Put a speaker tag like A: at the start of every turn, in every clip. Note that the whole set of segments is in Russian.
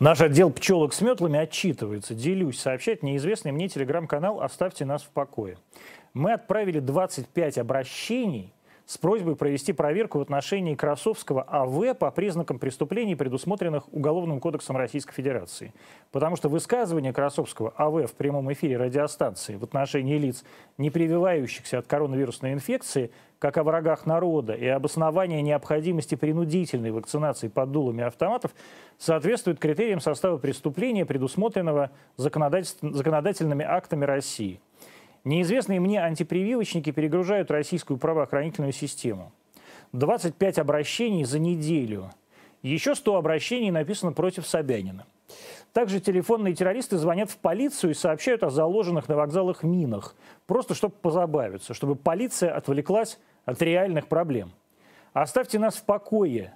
A: Наш отдел пчелок с метлами отчитывается, делюсь, сообщает неизвестный мне телеграм-канал «Оставьте нас в покое». Мы отправили 25 обращений с просьбой провести проверку в отношении Красовского АВ по признакам преступлений, предусмотренных Уголовным кодексом Российской Федерации. Потому что высказывание Красовского АВ в прямом эфире радиостанции в отношении лиц, не прививающихся от коронавирусной инфекции, как о врагах народа и обоснование необходимости принудительной вакцинации под дулами автоматов соответствует критериям состава преступления, предусмотренного законодательными актами России. Неизвестные мне антипрививочники перегружают российскую правоохранительную систему. 25 обращений за неделю. Еще 100 обращений написано против Собянина. Также телефонные террористы звонят в полицию и сообщают о заложенных на вокзалах минах, просто чтобы позабавиться, чтобы полиция отвлеклась от реальных проблем. Оставьте нас в покое.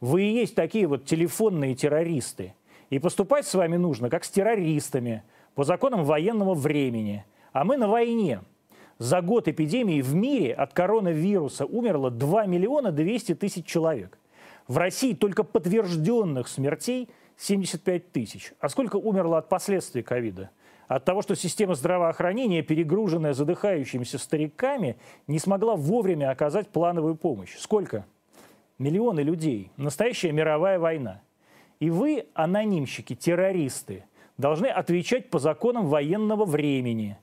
A: Вы и есть такие вот телефонные террористы. И поступать с вами нужно, как с террористами, по законам военного времени. А мы на войне. За год эпидемии в мире от коронавируса умерло 2 миллиона 200 тысяч человек. В России только подтвержденных смертей – 75 тысяч. А сколько умерло от последствий ковида? От того, что система здравоохранения, перегруженная задыхающимися стариками, не смогла вовремя оказать плановую помощь. Сколько? Миллионы людей. Настоящая мировая война. И вы, анонимщики, террористы, должны отвечать по законам военного времени.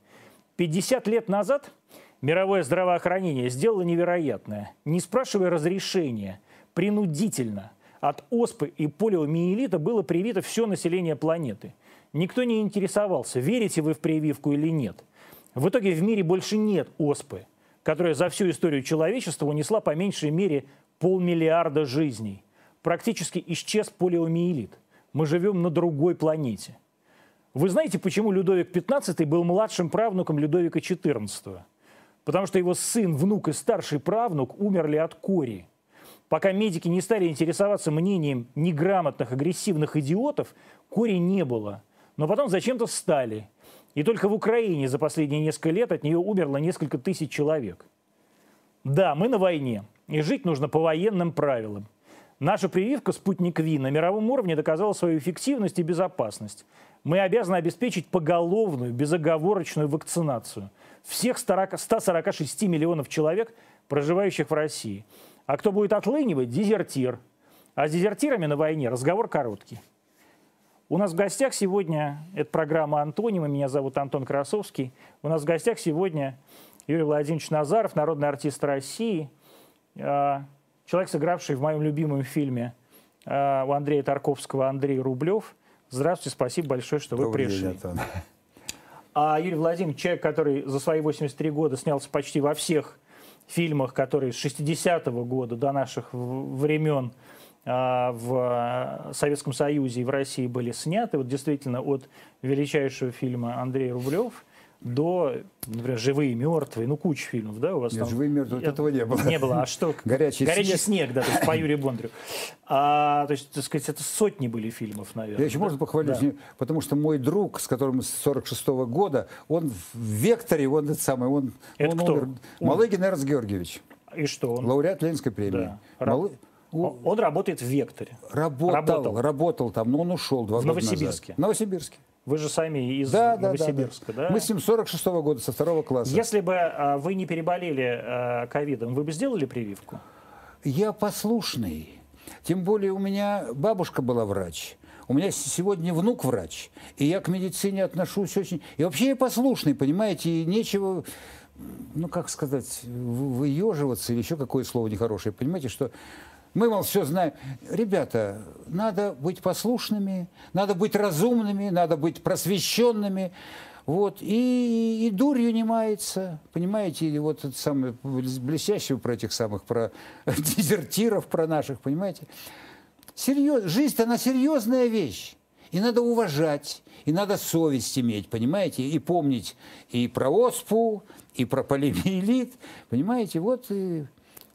A: 50 лет назад мировое здравоохранение сделало невероятное. Не спрашивая разрешения, принудительно – от оспы и полиомиелита было привито все население планеты. Никто не интересовался, верите вы в прививку или нет. В итоге в мире больше нет оспы, которая за всю историю человечества унесла по меньшей мере полмиллиарда жизней. Практически исчез полиомиелит. Мы живем на другой планете. Вы знаете, почему Людовик XV был младшим правнуком Людовика XIV? Потому что его сын, внук и старший правнук умерли от кори. Пока медики не стали интересоваться мнением неграмотных, агрессивных идиотов, кори не было. Но потом зачем-то стали. И только в Украине за последние несколько лет от нее умерло несколько тысяч человек. Да, мы на войне, и жить нужно по военным правилам. Наша прививка «Спутник Ви» на мировом уровне доказала свою эффективность и безопасность. Мы обязаны обеспечить поголовную, безоговорочную вакцинацию всех 146 миллионов человек, проживающих в России – а кто будет отлынивать – дезертир. А с дезертирами на войне разговор короткий. У нас в гостях сегодня, это программа «Антонима», меня зовут Антон Красовский. У нас в гостях сегодня Юрий Владимирович Назаров, народный артист России, а, человек, сыгравший в моем любимом фильме а, у Андрея Тарковского Андрей Рублев. Здравствуйте, спасибо большое, что Добрый вы пришли. День, Антон. А Юрий Владимирович, человек, который за свои 83 года снялся почти во всех фильмах, которые с 60-го года до наших времен а, в Советском Союзе и в России были сняты. Вот действительно от величайшего фильма Андрей Рублев до, например, «Живые и мертвые», ну, куча фильмов, да, у вас
B: Нет,
A: там?
B: «Живые и мертвые», этого не было.
A: Не было, а что?
B: «Горячий,
A: Горячий снег». снег, да, то есть по Юрию Бондарю. А, то есть, так сказать, это сотни были фильмов, наверное.
B: Я еще да? можно похвалить, да. потому что мой друг, с которым с 46 -го года, он в «Векторе», он этот самый, он,
A: это
B: он
A: кто?
B: умер. Малыгин Эрнст Георгиевич.
A: И что он?
B: Лауреат Ленинской премии.
A: Да. Малы... Он работает в «Векторе».
B: Работал, работал, работал там, но он ушел два
A: в
B: года
A: Новосибирске.
B: назад. В Новосибирске.
A: Вы же сами из
B: да,
A: Новосибирска,
B: да, да, да? Мы с ним 46 -го года, со второго класса.
A: Если бы а, вы не переболели а, ковидом, вы бы сделали прививку?
B: Я послушный. Тем более у меня бабушка была врач. У меня сегодня внук врач. И я к медицине отношусь очень... И вообще я послушный, понимаете, и нечего ну, как сказать, выеживаться или еще какое слово нехорошее. Понимаете, что мы, мол, все знаем. Ребята, надо быть послушными, надо быть разумными, надо быть просвещенными. Вот, и, и дурью не мается, понимаете, и вот это самое блестящее про этих самых, про дезертиров, про наших, понимаете. Серьез, жизнь-то она серьезная вещь. И надо уважать, и надо совесть иметь, понимаете, и помнить и про оспу, и про полимиелит, понимаете, вот и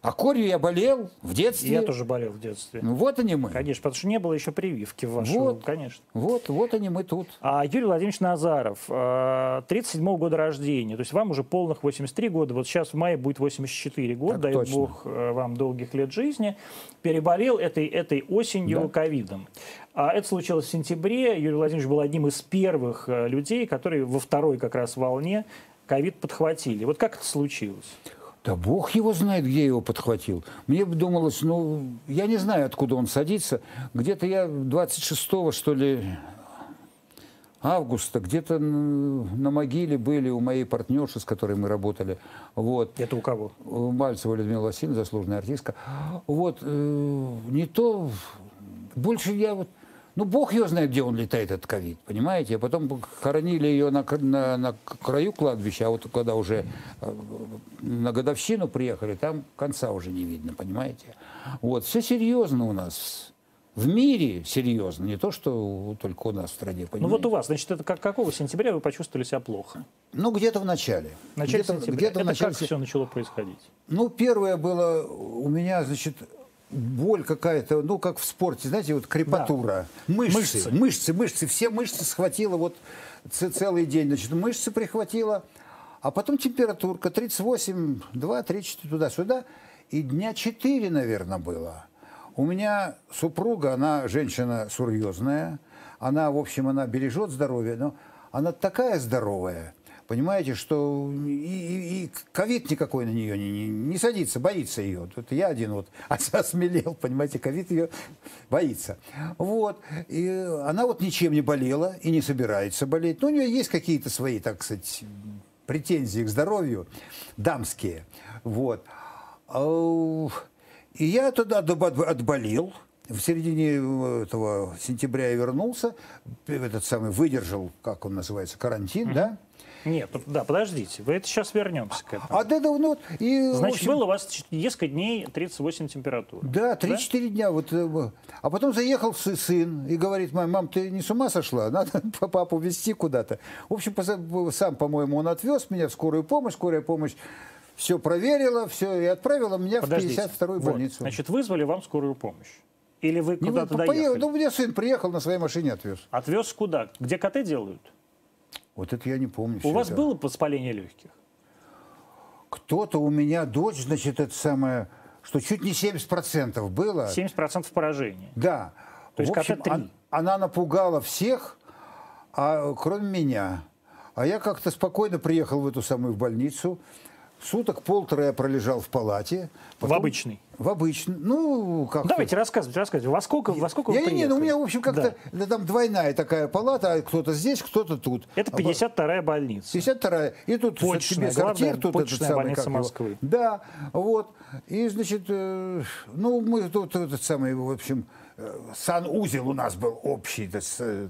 B: А корью я болел в детстве.
A: Я тоже болел в детстве.
B: Ну, вот они мы.
A: Конечно, потому что не было еще прививки в вашем,
B: Вот.
A: конечно.
B: Вот, вот они мы тут.
A: А Юрий Владимирович Назаров, 37 года рождения, то есть вам уже полных 83 года, вот сейчас в мае будет 84 года,
B: Так
A: дай
B: точно.
A: бог э, вам долгих лет жизни, переболел этой, этой осенью
B: Да.
A: ковидом. А это случилось в сентябре, Юрий Владимирович был одним из первых э, людей, которые во второй как раз волне ковид подхватили. Вот как это случилось?
B: Да бог его знает, где его подхватил. Мне бы думалось, ну, я не знаю, откуда он садится. Где-то я 26 что ли, августа, где-то на могиле были у моей партнерши, с которой мы работали. Вот.
A: Это у кого?
B: У Мальцева Людмила Васильевна, заслуженная артистка. Вот, э, не то, больше я вот, ну, бог ее знает, где он летает, этот ковид, понимаете? А потом хоронили ее на, на, на краю кладбища, а вот когда уже э, на годовщину приехали, там конца уже не видно, понимаете? Вот, все серьезно у нас. В мире серьезно, не то, что только у нас в стране,
A: Ну
B: понимаете?
A: вот у вас, значит, это как, какого сентября вы почувствовали себя плохо?
B: Ну, где-то в начале.
A: В начале
B: где-то,
A: сентября.
B: где-то в
A: это
B: начале
A: как все начало происходить?
B: Ну, первое было у меня, значит, боль какая-то, ну, как в спорте, знаете, вот крепатура. Мышцы,
A: Мышцы.
B: мышцы, мышцы, все мышцы схватило вот целый день, значит, мышцы прихватило, а потом температурка 38, 2, 3, 4, туда-сюда, и дня 4, наверное, было. У меня супруга, она женщина серьезная, она, в общем, она бережет здоровье, но она такая здоровая, Понимаете, что и, и- и ковид никакой на нее не, не- не садится, боится ее. Тут я один вот осмелел, понимаете, ковид ее боится. Вот. И она вот ничем не болела и не собирается болеть. Но у нее есть какие-то свои, так сказать, претензии к здоровью, дамские. Вот. Ау, И я отбо- отболел. В середине э, этого сентября я вернулся, этот самый выдержал, как он называется, карантин, да?
A: Нет, да, подождите, вы это сейчас вернемся к этому.
B: А да, да, ну, и,
A: Значит,
B: общем,
A: было у вас несколько дней 38 температура.
B: Да, 3-4 дня. Вот, э, в- а потом заехал сы- сын и говорит, мам, мам, ты не с ума сошла? Надо папу везти куда-то. В общем, поза- сам, по-моему, он отвез меня в скорую помощь. Скорая помощь все проверила, все, и отправила меня
A: Подождите.
B: в 52-ю
A: Вот,
B: больницу.
A: Значит, вызвали вам скорую помощь? Или вы куда-то доехали?
B: Ну, у меня сын приехал на своей машине, отвез.
A: Отвез куда? Где КТ делают?
B: Вот это я не помню.
A: У вас
B: это.
A: было воспаление легких?
B: Кто-то у меня, дочь, значит, это самое, что чуть не 70% было.
A: 70% поражения.
B: Да.
A: То есть
B: В общем,
A: КТ-3.
B: он- она напугала всех, а, кроме меня. А я как-то спокойно приехал в эту самую больницу. Суток полтора я пролежал в палате.
A: В обычной?
B: В обычной. Ну, как
A: Давайте рассказывайте, рассказывайте. Во сколько, во сколько вы
B: я, не, ну, у
A: приехали?
B: меня, в общем, как-то
A: Да.
B: там двойная такая палата, а кто-то здесь, кто-то тут.
A: Это
B: А
A: 52-я больница.
B: 52-я. И тут
A: Почечная,
B: тебе сортир, тут этот самый,
A: больница
B: как его.
A: Москвы.
B: Да, вот. И, значит, э, ну, мы тут этот самый, в общем, э, санузел у нас был общий, то есть, э,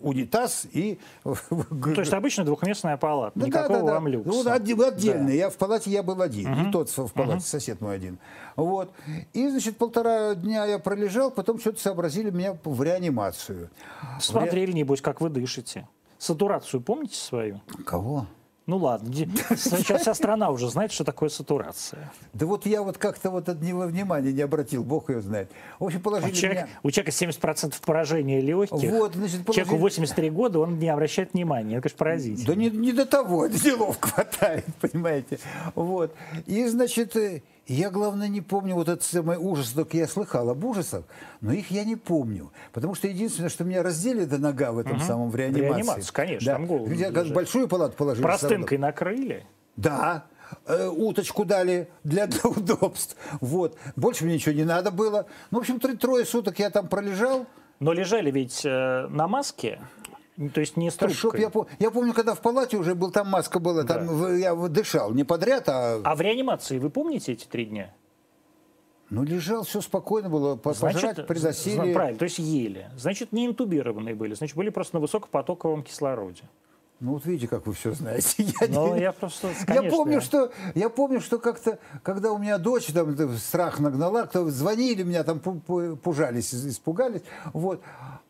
B: унитаз и...
A: Ну, то есть обычно двухместная палата.
B: Да,
A: Никакого
B: да, да,
A: вам люкса.
B: Ну, отде- отдельно.
A: Да.
B: Я в палате я был один. И тот в палате, сосед мой один. Вот. И, значит, полтора дня я пролежал, потом что-то сообразили меня в реанимацию.
A: Смотрели, небось, как вы дышите. Сатурацию помните свою?
B: Кого?
A: Ну ладно, сейчас вся страна уже знает, что такое сатурация.
B: Да вот я вот как-то вот от него внимания не обратил, бог ее знает. В общем,
A: У
B: положили
A: человека,
B: меня...
A: у человека 70% поражения легких.
B: Вот, значит,
A: Человеку
B: положили-
A: 83 года, он не обращает внимания. Это, конечно, поразительно.
B: Да не, не до того, делов хватает, понимаете. Вот. И, значит, я, главное, не помню вот этот самый ужас, только я слыхал об ужасах, но их я не помню. Потому что единственное, что меня раздели до нога в этом самом в реанимации.
A: реанимации, конечно, там голову
B: Меня как большую палату положили.
A: Простынкой накрыли.
B: Да, э, уточку дали для, для удобств. Вот. Больше мне ничего не надо было. Ну, в общем, три- трое суток я там пролежал.
A: Но лежали ведь э, на маске, то есть не с
B: Да
A: трубкой.
B: чтоб я, я помню, когда в палате уже был, там маска была, там в- я дышал, не подряд, а
A: А в реанимации вы помните эти три дня?
B: ну лежал, все спокойно было, по- пожрать приносили.
A: з- правильно, то есть ели. Значит, не интубированные были, значит, были просто на высокопотоковом кислороде.
B: Ну вот видите, как вы все знаете. Я,
A: Ну,
B: не-
A: я просто,
B: я
A: конечно,
B: помню, что я помню, что как-то, когда у меня дочь там это, страх нагнала, кто звонили меня там пу- пу- пужались, испугались, вот,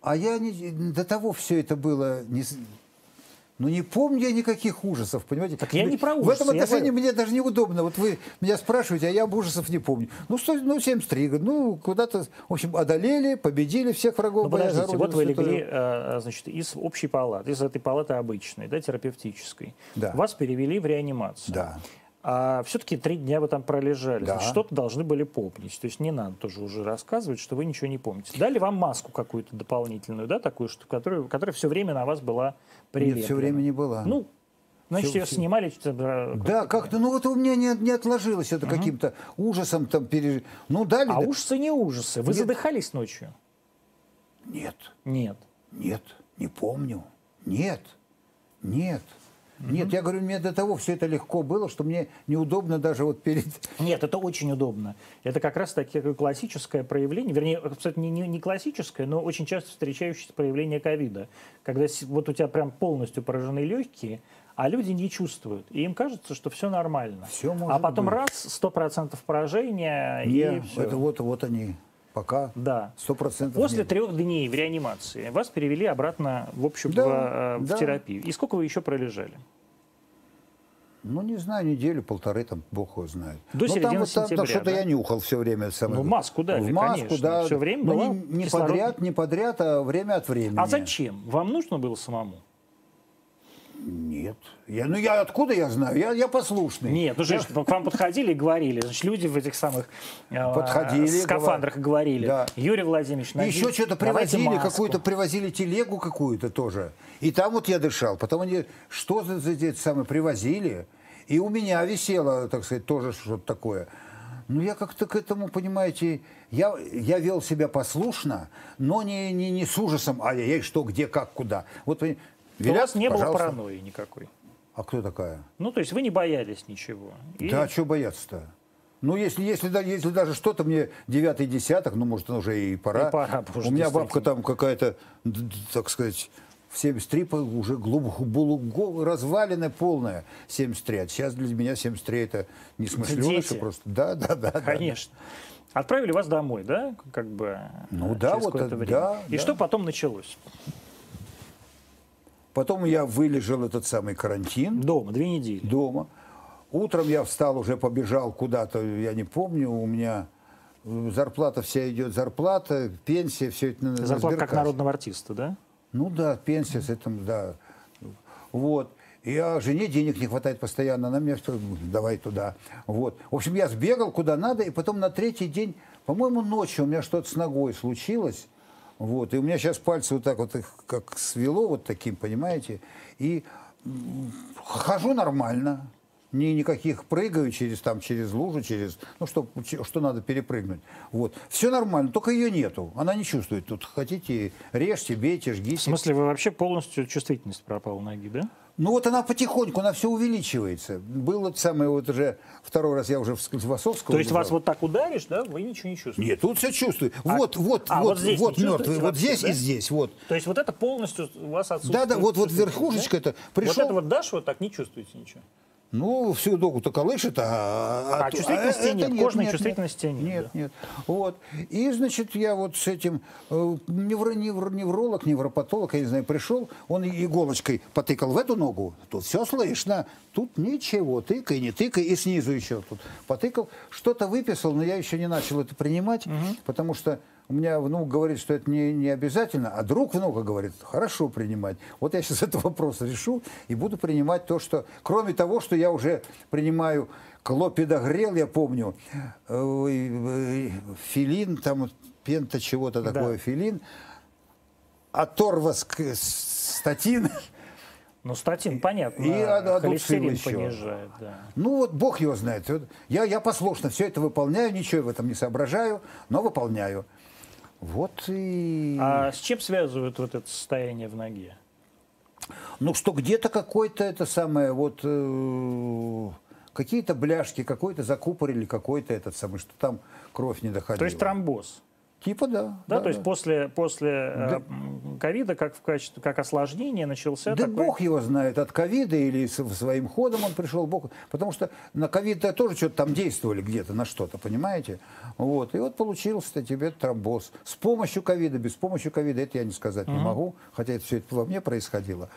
B: а я не, до того все это было не, Ну, не помню я никаких ужасов, понимаете?
A: Так я не про
B: В
A: ужасы,
B: этом
A: я
B: отношении
A: говорю-
B: мне даже неудобно. Вот вы меня спрашиваете, а я об ужасов не помню. Ну, сто, ну 73 года. Ну, куда-то, в общем, одолели, победили всех врагов.
A: Ну, подождите, вот вы
B: святую.
A: легли, э, значит, из общей палаты, из этой палаты обычной, да, терапевтической.
B: Да.
A: Вас перевели в реанимацию.
B: Да.
A: А все-таки три дня вы там пролежали.
B: Да.
A: Что-то должны были помнить. То есть не надо тоже уже рассказывать, что вы ничего не помните. Дали вам маску какую-то дополнительную, да, такую, что, которая, которая все время на вас была прилеплена?
B: Нет, все время не была.
A: Ну, значит,
B: Всё-
A: ее
B: всё-
A: снимали... э,
B: Да, как-то, ну вот у меня не, не отложилось это каким-то ужасом там переж... Ну, дали.
A: А
B: да-
A: ужасы не ужасы. Вы
B: Нет.
A: задыхались ночью?
B: Нет,
A: Нет.
B: нет, не помню. Нет, нет. Нет, я говорю, мне до того все это легко было, что мне неудобно даже вот перед...
A: Нет, это очень удобно. Это как раз таки классическое проявление, вернее, кстати, не, не, классическое, но очень часто встречающееся проявление ковида. Когда вот у тебя прям полностью поражены легкие, а люди не чувствуют. И им кажется, что все нормально.
B: Всё
A: а потом
B: быть.
A: раз, сто процентов поражения, и
B: Не,
A: всё.
B: это вот, вот они, пока.
A: Да.
B: Сто процентов
A: После трех дней в реанимации вас перевели обратно в общую
B: Да,
A: в, э, в
B: да.
A: терапию. И сколько вы еще пролежали?
B: Ну, не знаю, неделю, полторы, там, бог его знает.
A: До
B: ну, там, вот, там, там что-то
A: да?
B: я нюхал все время. Самое...
A: Ну, маску дали,
B: В маску,
A: конечно.
B: да.
A: Всё время
B: Ну,
A: была
B: не, не
A: кислород-
B: подряд, не подряд, а время от времени.
A: А зачем? Вам нужно было самому?
B: Нет. Я, ну, я откуда я знаю? Я, я послушный.
A: Нет, ну же, к вам подходили и говорили, значит, люди в этих самых э,
B: Подходили,
A: скафандрах говорили,
B: Да.
A: Юрий Владимирович,
B: И
A: наденьте-
B: еще что-то привозили,
A: маску».
B: какую-то привозили телегу какую-то тоже. И там вот я дышал. Потом они что за, за эти самые привозили. И у меня висело, так сказать, тоже что-то такое. Ну, я как-то к этому, понимаете, я, я вел себя послушно, но не, не, не с ужасом, ай-яй-яй, что, где, как, куда. Вот
A: У вас не было
B: пожалуйста.
A: паранойи никакой.
B: А кто такая?
A: Ну, то есть вы не боялись ничего. И-
B: Да, что бояться-то? Ну, если, если, да- если даже что-то мне девятый десяток, ну, может, уже и пора.
A: И пора, потому
B: У меня бабка там какая-то, так сказать, в 73 по- уже глубоко было разваленная полная 73. А сейчас для меня 73 это не смышленыша просто. Да, да, да. да.
A: Конечно. Отправили вас домой, да, как бы
B: Ну да, вот это-
A: время.
B: да,
A: И
B: да.
A: что потом началось?
B: Потом я вылежал этот самый карантин
A: Дома, две недели.
B: дома. Утром я встал, уже побежал куда-то, я не помню, у меня э, зарплата вся идет, зарплата, пенсия, все это на,
A: Зарплата как
B: сберкассе.
A: народного артиста, да?
B: Ну да, пенсия с этим, да. Вот. И а жене денег не хватает постоянно, она мне что, давай туда. Вот. В общем, я сбегал куда надо, и потом на третий день, по-моему, ночью у меня что-то с ногой случилось. Вот. И у меня сейчас пальцы вот так вот их как свело вот таким, понимаете. И хожу нормально. Ни, никаких прыгаю через, там, через лужу, через, ну, что, что надо перепрыгнуть. Вот. Все нормально, только ее нету. Она не чувствует. Тут хотите, режьте, бейте, жгите.
A: В смысле, вы вообще полностью чувствительность пропала ноги, да?
B: Ну вот она потихоньку, она все увеличивается. Было это самое вот уже, второй раз я уже в Склифосовского
A: То есть вас
B: лежал.
A: вот так ударишь, да, вы ничего не чувствуете?
B: Нет, тут все чувствую.
A: А-
B: вот, вот,
A: а,
B: вот,
A: вот
B: вот мертвый, вот здесь
A: да?
B: и здесь, вот.
A: То есть вот это полностью у вас отсутствует?
B: Да, да, вот, вот верхушечка
A: да?
B: это
A: Вот
B: пришел.
A: это вот дашь, вот так не чувствуете ничего?
B: Ну, всю ногу-то колышет, а...
A: А чувствительности
B: это
A: нет, кожной чувствительности нет,
B: Нет,
A: да.
B: нет. Вот. И, значит, я вот с этим э, невро, невро- невролог, невропатолог, я не знаю, пришел, он иголочкой потыкал в эту ногу, тут все слышно, тут ничего, тыкай, не тыкай, и снизу еще тут потыкал. Что-то выписал, но я еще не начал это принимать, потому что у меня внук говорит, что это не, не обязательно, а друг внука говорит, хорошо принимать. Вот я сейчас этот вопрос решу и буду принимать то, что... Кроме того, что я уже принимаю клопидогрел, я помню, э, э, филин, там пента чего-то
A: Да.
B: такое, филин, аторваск статин.
A: Ну, статин, понятно,
B: И адуцил
A: холестерин
B: еще.
A: понижает, да.
B: Ну вот Бог его знает. Я, я послушно все это выполняю, ничего в этом не соображаю, но выполняю. Вот и...
A: А с чем связывают вот это состояние в ноге?
B: Ну, что где-то какой-то это самое, вот э, какие-то бляшки, какой-то закупорили, какой-то этот самый, что там кровь не доходила.
A: То есть тромбоз.
B: Типа да.
A: Да, то есть после, после э,
B: Да.
A: м, ковида, как в качестве, как осложнение, начался
B: Да
A: такой...
B: бог его знает, от ковида или своим ходом он пришел, бог. Потому что на ковид тоже что-то там действовали где-то, на что-то, понимаете? Вот. И вот получился тебе тромбоз. С помощью ковида, без помощи ковида, это я не сказать не могу, хотя это все это во мне происходило.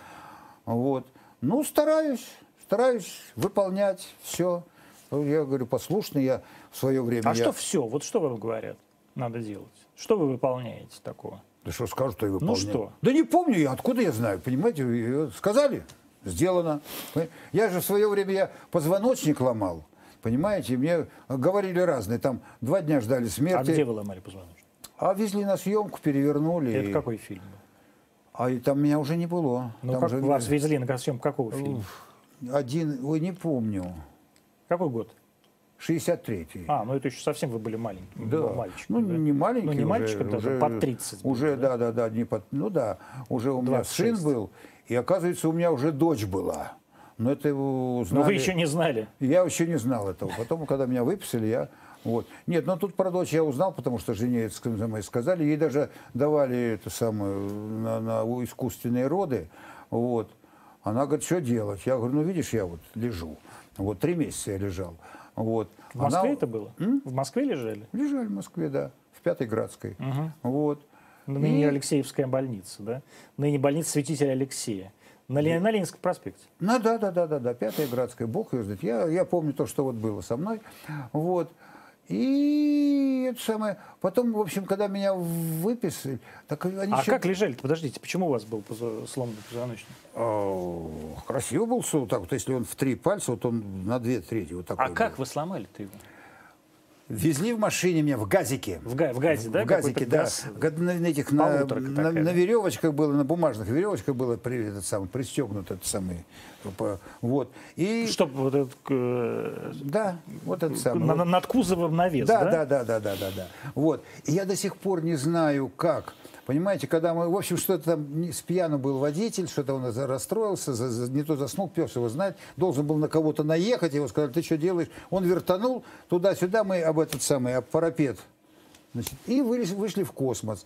B: Вот. Ну, стараюсь, стараюсь выполнять все. Я говорю, послушный я в свое время.
A: А
B: я...
A: что все? Вот что вам говорят надо делать? Что вы выполняете такого?
B: Да что скажу, что я выполняю.
A: Ну что?
B: Да не помню я, откуда я знаю, понимаете? Сказали, сделано. Я же в свое время я позвоночник ломал. Понимаете, мне говорили разные. Там два дня ждали смерти.
A: А где вы ломали позвоночник?
B: А везли на съемку, перевернули.
A: Это
B: и...
A: какой фильм был?
B: А и там меня уже не было.
A: Ну,
B: там
A: как
B: же...
A: вас везли на съемку какого фильма?
B: Один, ой, не помню.
A: Какой год?
B: 63-й.
A: А, ну это еще совсем вы были маленький,
B: Да.
A: мальчиком.
B: ну,
A: да?
B: не маленький.
A: Ну, не
B: уже,
A: мальчиком, даже
B: уже,
A: под 30 был,
B: Уже,
A: да?
B: да, да, не под, ну да, уже у меня
A: 26.
B: сын был, и оказывается, у меня уже дочь была. Но это его узнали.
A: Но вы еще не знали.
B: Я еще не знал этого. Потом, когда меня выписали, я... Вот. Нет, но тут про дочь я узнал, потому что жене это ск- сказали. Ей даже давали это самое, на, на искусственные роды. Вот. Она говорит, что делать? Я говорю, ну видишь, я вот лежу. Вот три месяца я лежал. Вот.
A: В Москве
B: Она-
A: это было? В Москве лежали?
B: Лежали в Москве, да, в Пятой Градской. Вот.
A: Ныне
B: И-
A: Алексеевская больница, да? Ныне больница святителя Алексея. На, Ле- на Ленинском проспекте.
B: Ну да, да, да, да, да, Пятая Градская, Бог ее знает. Я, я помню то, что вот было со мной. Вот. И это самое. Потом, в общем, когда меня выписали, так они
A: А
B: еще-
A: как лежали-то? Подождите, почему у вас был сломанный позвоночник?
B: О, красиво был суд, так вот, если он в три пальца, вот он на две трети, вот такой
A: А как
B: был.
A: вы сломали-то его?
B: Везли в машине меня в газике.
A: В, га- в газе, да?
B: В газике, да. Га- На, этих, на, на, на
A: да?
B: веревочках было, на бумажных веревочках было при, этот самый, пристегнут этот самый. Вот. И,
A: Чтоб вот этот, э,
B: да, вот этот самый.
A: на-
B: Вот.
A: над кузовом навес,
B: Да,
A: да?
B: да, да, да, да, да, да. Вот. И я до сих пор не знаю, как. Понимаете, когда мы, в общем, что-то там с пьяну был водитель, что-то он расстроился, за- за- не то заснул, пес его знает, должен был на кого-то наехать, его сказали, ты что делаешь? Он вертанул туда-сюда, мы об этот самый, об парапет. Значит, и вылез- вышли в космос.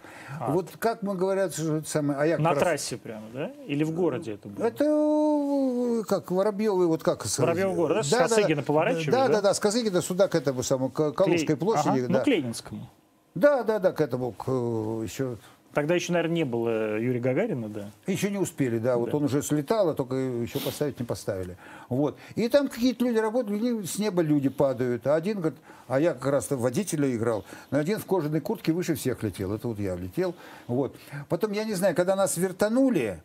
B: Вот как мы говорят, что это самое, а я
A: На
B: раз-
A: трассе прямо, да? Или в городе это было?
B: это э, как Воробьевый, вот как?
A: Воробьёв город, да? С Косыгина поворачиваешь,
B: Да,
A: да?
B: да, да, с Косыгина сюда, к этому самому, к Калужской
A: Клей-
B: площади.
A: Ага,
B: да.
A: Ну, к Ленинскому.
B: Да, да, да, к этому, к, э, еще,
A: Тогда еще, наверное, не было Юрия Гагарина, да?
B: еще не успели, да, вот
A: Да.
B: он уже слетал, а только еще поставить не поставили. Вот. И там какие-то люди работали, с неба люди падают. А один говорит, а я как раз водителя играл, но один в кожаной куртке выше всех летел. Это вот я летел. Вот. Потом, я не знаю, когда нас вертанули,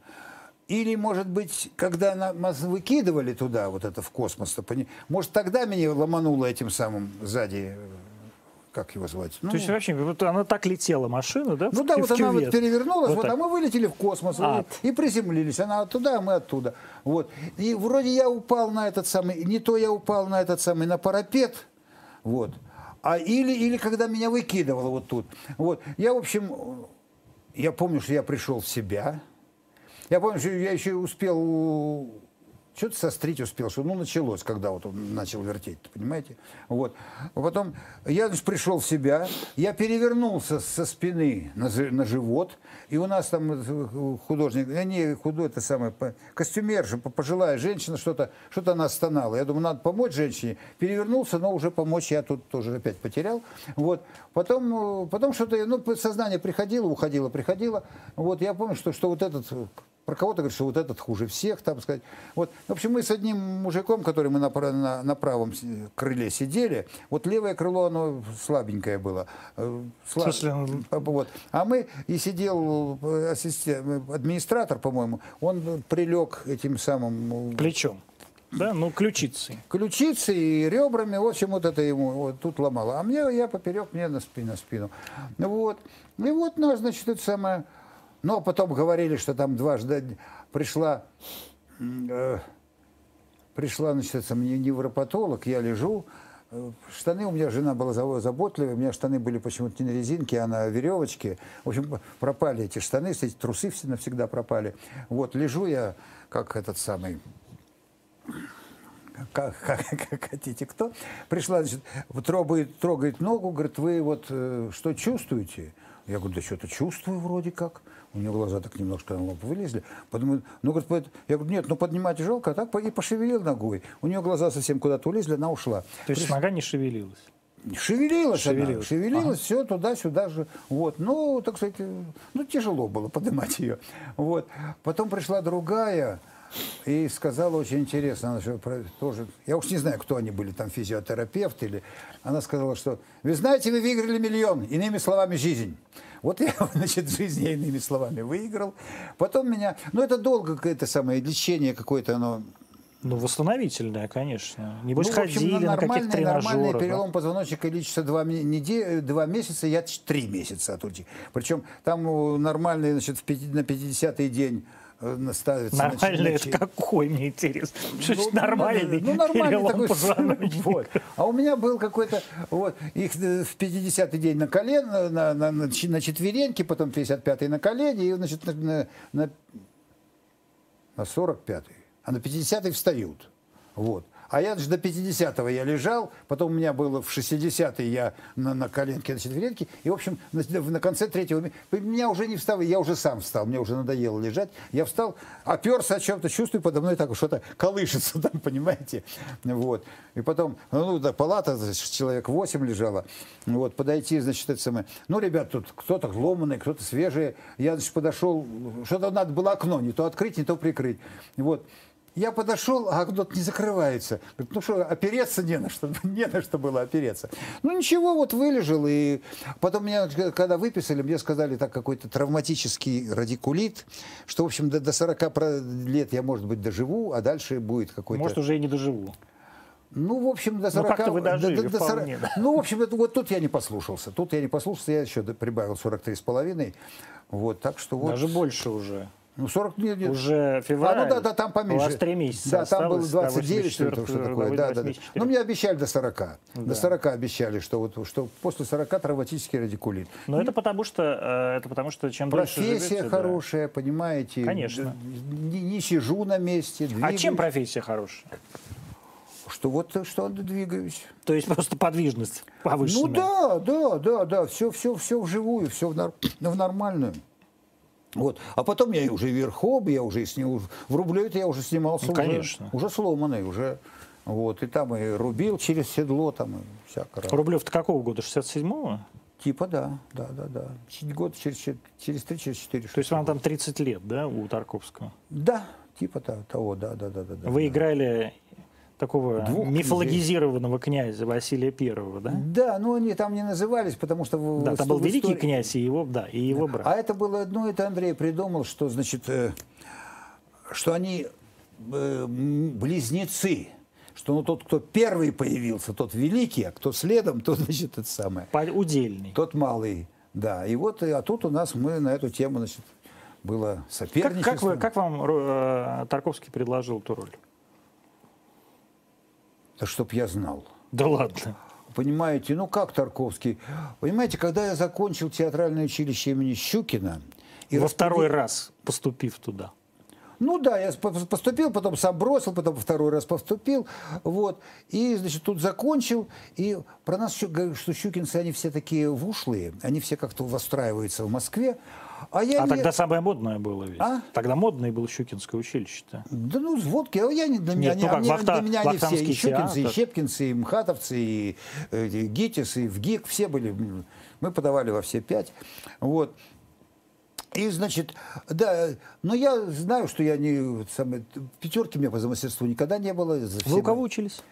B: или, может быть, когда на- нас выкидывали туда, вот это в космос, то может, тогда меня ломануло этим самым сзади, э, как его звать? Ну,
A: То есть вообще, вот она так летела, машина, да?
B: Ну да, вот
A: в
B: она вот перевернулась,
A: Вот
B: вот,
A: так.
B: а мы вылетели в космос и-
A: Ад.
B: и, приземлились. Она оттуда, а мы оттуда. Вот. И вроде я упал на этот самый, не то я упал на этот самый, на парапет, вот. А или, или когда меня выкидывало вот тут. Вот. Я, в общем, я помню, что я пришел в себя. Я помню, что я еще успел что-то сострить успел, что ну началось, когда вот он начал вертеть, понимаете? Вот. А Потом я значит, пришел в себя, я перевернулся со спины на, на живот, и у нас там э, художник, э, не худой, это самое, костюмерша, по- пожилая женщина, что-то что она стонала. Я думаю, надо помочь женщине. Перевернулся, но уже помочь я тут тоже опять потерял. Вот. Потом, э, потом что-то, ну, сознание приходило, уходило, приходило. Вот я помню, что, что вот этот про кого-то говорит, что вот этот хуже всех, там сказать. Вот. В общем, мы с одним мужиком, который мы на, на, на правом крыле сидели, вот левое крыло, оно слабенькое было. э, сла-
A: В смысле, он-
B: Вот. А мы, и сидел э, ассистент, администратор, по-моему, он прилег этим самым э,
A: Плечом. Да, ну, ключицей.
B: ключицей и ребрами, в общем, вот это ему вот тут ломало. А мне, я поперек, мне на спину, на спину. Ну Вот. И вот нас, значит, это самое... Но потом говорили, что там дважды пришла... э, пришла, значит, самое, невропатолог, я лежу, э, Штаны у меня жена была заботливая, у меня штаны были почему-то не на резинке, а на веревочке. В общем, пропали эти штаны, эти трусы все навсегда пропали. Вот, лежу я, как этот самый, как, как, как хотите, кто. Пришла, значит, трогает, трогает ногу, говорит, вы вот э, что чувствуете? Я говорю, да что-то чувствую вроде как. У нее глаза так немножко на лоб вылезли. Подумаю, ну, говорит, я говорю, нет, ну поднимать жалко, а так и пошевелил ногой. У нее глаза совсем куда-то улезли, она ушла.
A: То есть нога не шевелилась.
B: Шевелилась,
A: Шевелилась.
B: она, шевелилась, все туда-сюда же. Вот. Ну, так сказать, э, ну, тяжело было поднимать ее. Вот. Потом пришла другая, и сказала очень интересно, она про- тоже, я уж не знаю, кто они были, там физиотерапевт или, она сказала, что, вы знаете, вы выиграли миллион, иными словами, жизнь. Вот я, значит, жизнь я иными словами выиграл. Потом меня, ну это долго, это самое лечение какое-то, оно
A: Ну, восстановительная, конечно. Небось,
B: ну, в общем,
A: ходили на каких-то
B: нормальный, нормальный
A: тренажерах. да?
B: перелом позвоночника лечится два, неде- два месяца, я три месяца от УТИ. Причем там э, нормальный, значит, в на 50-й день э, наставится. значит,
A: Нормальный,
B: нач-
A: это какой, мне интересно. Что
B: ну,
A: значит нормальный
B: ну, нормальный
A: перелом
B: такой,
A: позвоночника?
B: вот. А у меня был какой-то, вот, их э, в 50-й день на колено, на, на, на, на четвереньке, потом 55-й на колени, и, значит, на, на, на, на 45-й. А на 50-й встают. Вот. А я же до 50-го я лежал, потом у меня было в 60-й я на, на коленке, на четвереньке, и, в общем, на, на конце третьего, ме- меня уже не встал, я уже сам встал, мне уже надоело лежать, я встал, оперся о чем-то, чувствую подо мной так что-то колышется там, понимаете, вот. И потом, ну, да, палата, человек 8 лежала, вот, подойти, значит, это самое, ну, ребят, тут кто-то ломаный, кто-то свежий, я, значит, подошел, что-то надо было окно, не то открыть, не то прикрыть, вот. Я подошел, а окно не закрывается. Говорит, ну что, опереться не на что, не на что было опереться. Ну ничего, вот вылежал, и потом меня, когда выписали, мне сказали, так какой-то травматический радикулит, что, в общем, до, до 40 про- лет я, может быть, доживу, а дальше будет какой-то...
A: Может, уже и не доживу.
B: Ну, в общем, до 40...
A: как-то вы
B: до-
A: дожили
B: до- до 40
A: вполне, да.
B: Ну, в общем, это, вот тут я не послушался. Тут я не послушался, я еще прибавил 43,5. Вот, так что вот...
A: Даже больше уже.
B: Ну, 40 нет, нет.
A: Уже февраль.
B: А, ну да, да, там поменьше.
A: У вас три месяца
B: Да, там было
A: осталось, до
B: 29, что, ли,
A: 84
B: что такое. Да, да, да.
A: 84.
B: Ну, мне обещали до 40.
A: Да.
B: До 40 обещали, что, вот, что после 40 травматический радикулит.
A: Но это потому что, э, это потому что чем дольше
B: Профессия
A: живете, да.
B: хорошая, понимаете.
A: Конечно.
B: Не, не сижу на месте,
A: А
B: двигаюсь.
A: чем профессия хорошая?
B: Что вот что двигаюсь.
A: То есть просто подвижность повышенная.
B: Ну да, да, да, да, все, все, все вживую, все в, нар- в нормальную. Вот. А потом я уже верхом, я уже снял, в рубле я уже снимался.
A: Ну,
B: уже-
A: конечно.
B: Уже, сломанный, уже. Вот. И там и рубил через седло, там и всякое.
A: Рублев-то какого года? 67-го?
B: Типа да, да, да, да. Чуть год через, через три, через четыре.
A: То есть вам там 30 лет, да, у Тарковского?
B: Да, типа того, да, да, да, да. да,
A: Вы
B: да.
A: играли такого
B: Двух
A: мифологизированного князя Василия Первого, да?
B: Да, но они там не назывались, потому что...
A: Да,
B: в
A: там был
B: истории-
A: великий князь и его, да, и его брат.
B: А это было, ну, это Андрей придумал, что, значит, э, что они э, близнецы, что ну, тот, кто первый появился, тот великий, а кто следом, тот, значит, это самое,
A: Удельный.
B: тот малый, да. И вот, э, а тут у нас мы на эту тему, значит, было
A: Как,
B: соперничество.
A: как, вы, как вам э, Тарковский предложил эту роль?
B: Да чтоб я знал.
A: Да ладно.
B: Понимаете, ну как Тарковский? Понимаете, когда я закончил театральное училище имени Щукина... и
A: Во
B: распредел-
A: второй раз поступив туда.
B: Ну да, я по- поступил, потом сам бросил, потом второй раз поступил, вот, и, значит, тут закончил, и про нас говорят, что щукинцы, они все такие вушлые, они все как-то выстраиваются в Москве, а я
A: А
B: не...
A: тогда самое модное было ведь.
B: А?
A: Тогда модное было Щукинское училище-то.
B: Да ну, водки, а я не, для меня,
A: Нет, ну как,
B: они-
A: Вахта-
B: для меня они все, и щукинцы, и
A: театр.
B: щепкинцы, и мхатовцы, и, и ГИТИС, и ВГИК, все были, мы подавали во все пять, вот. И, значит, да, но я знаю, что я не... Самое, пятерки у меня по замастерству никогда не было. за
A: Вы у кого учились?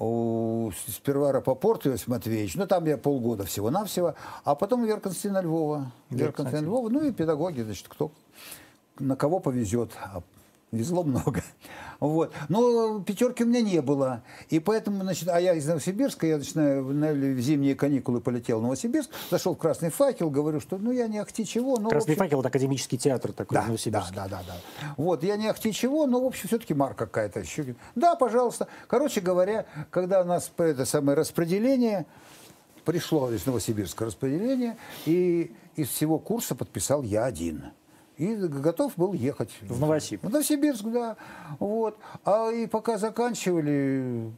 B: У сперва Рапопорт Иосиф Матвеевич, ну там я полгода всего-навсего, а потом Вера Константиновна Львова. Вера Константиновна Львова, ну и педагоги, значит, кто, на кого повезет. Везло много. Вот. Но пятерки у меня не было. И поэтому, значит, а я из Новосибирска, я начинаю на зимние каникулы полетел в Новосибирск, зашел в Красный факел, говорю, что ну я не ахти чего. В
A: Красный
B: общем,
A: факел это академический театр такой
B: да,
A: в
B: да,
A: Новосибирске.
B: да, да, да. Вот, я не ахти чего, но, в общем, все-таки марка какая-то. Щукин. Да, пожалуйста. Короче говоря, когда у нас это самое распределение, пришло из Новосибирска распределение, и из всего курса подписал я один. И готов был ехать.
A: В Новосиб.
B: В Новосибирск, да. Вот. А и пока заканчивали,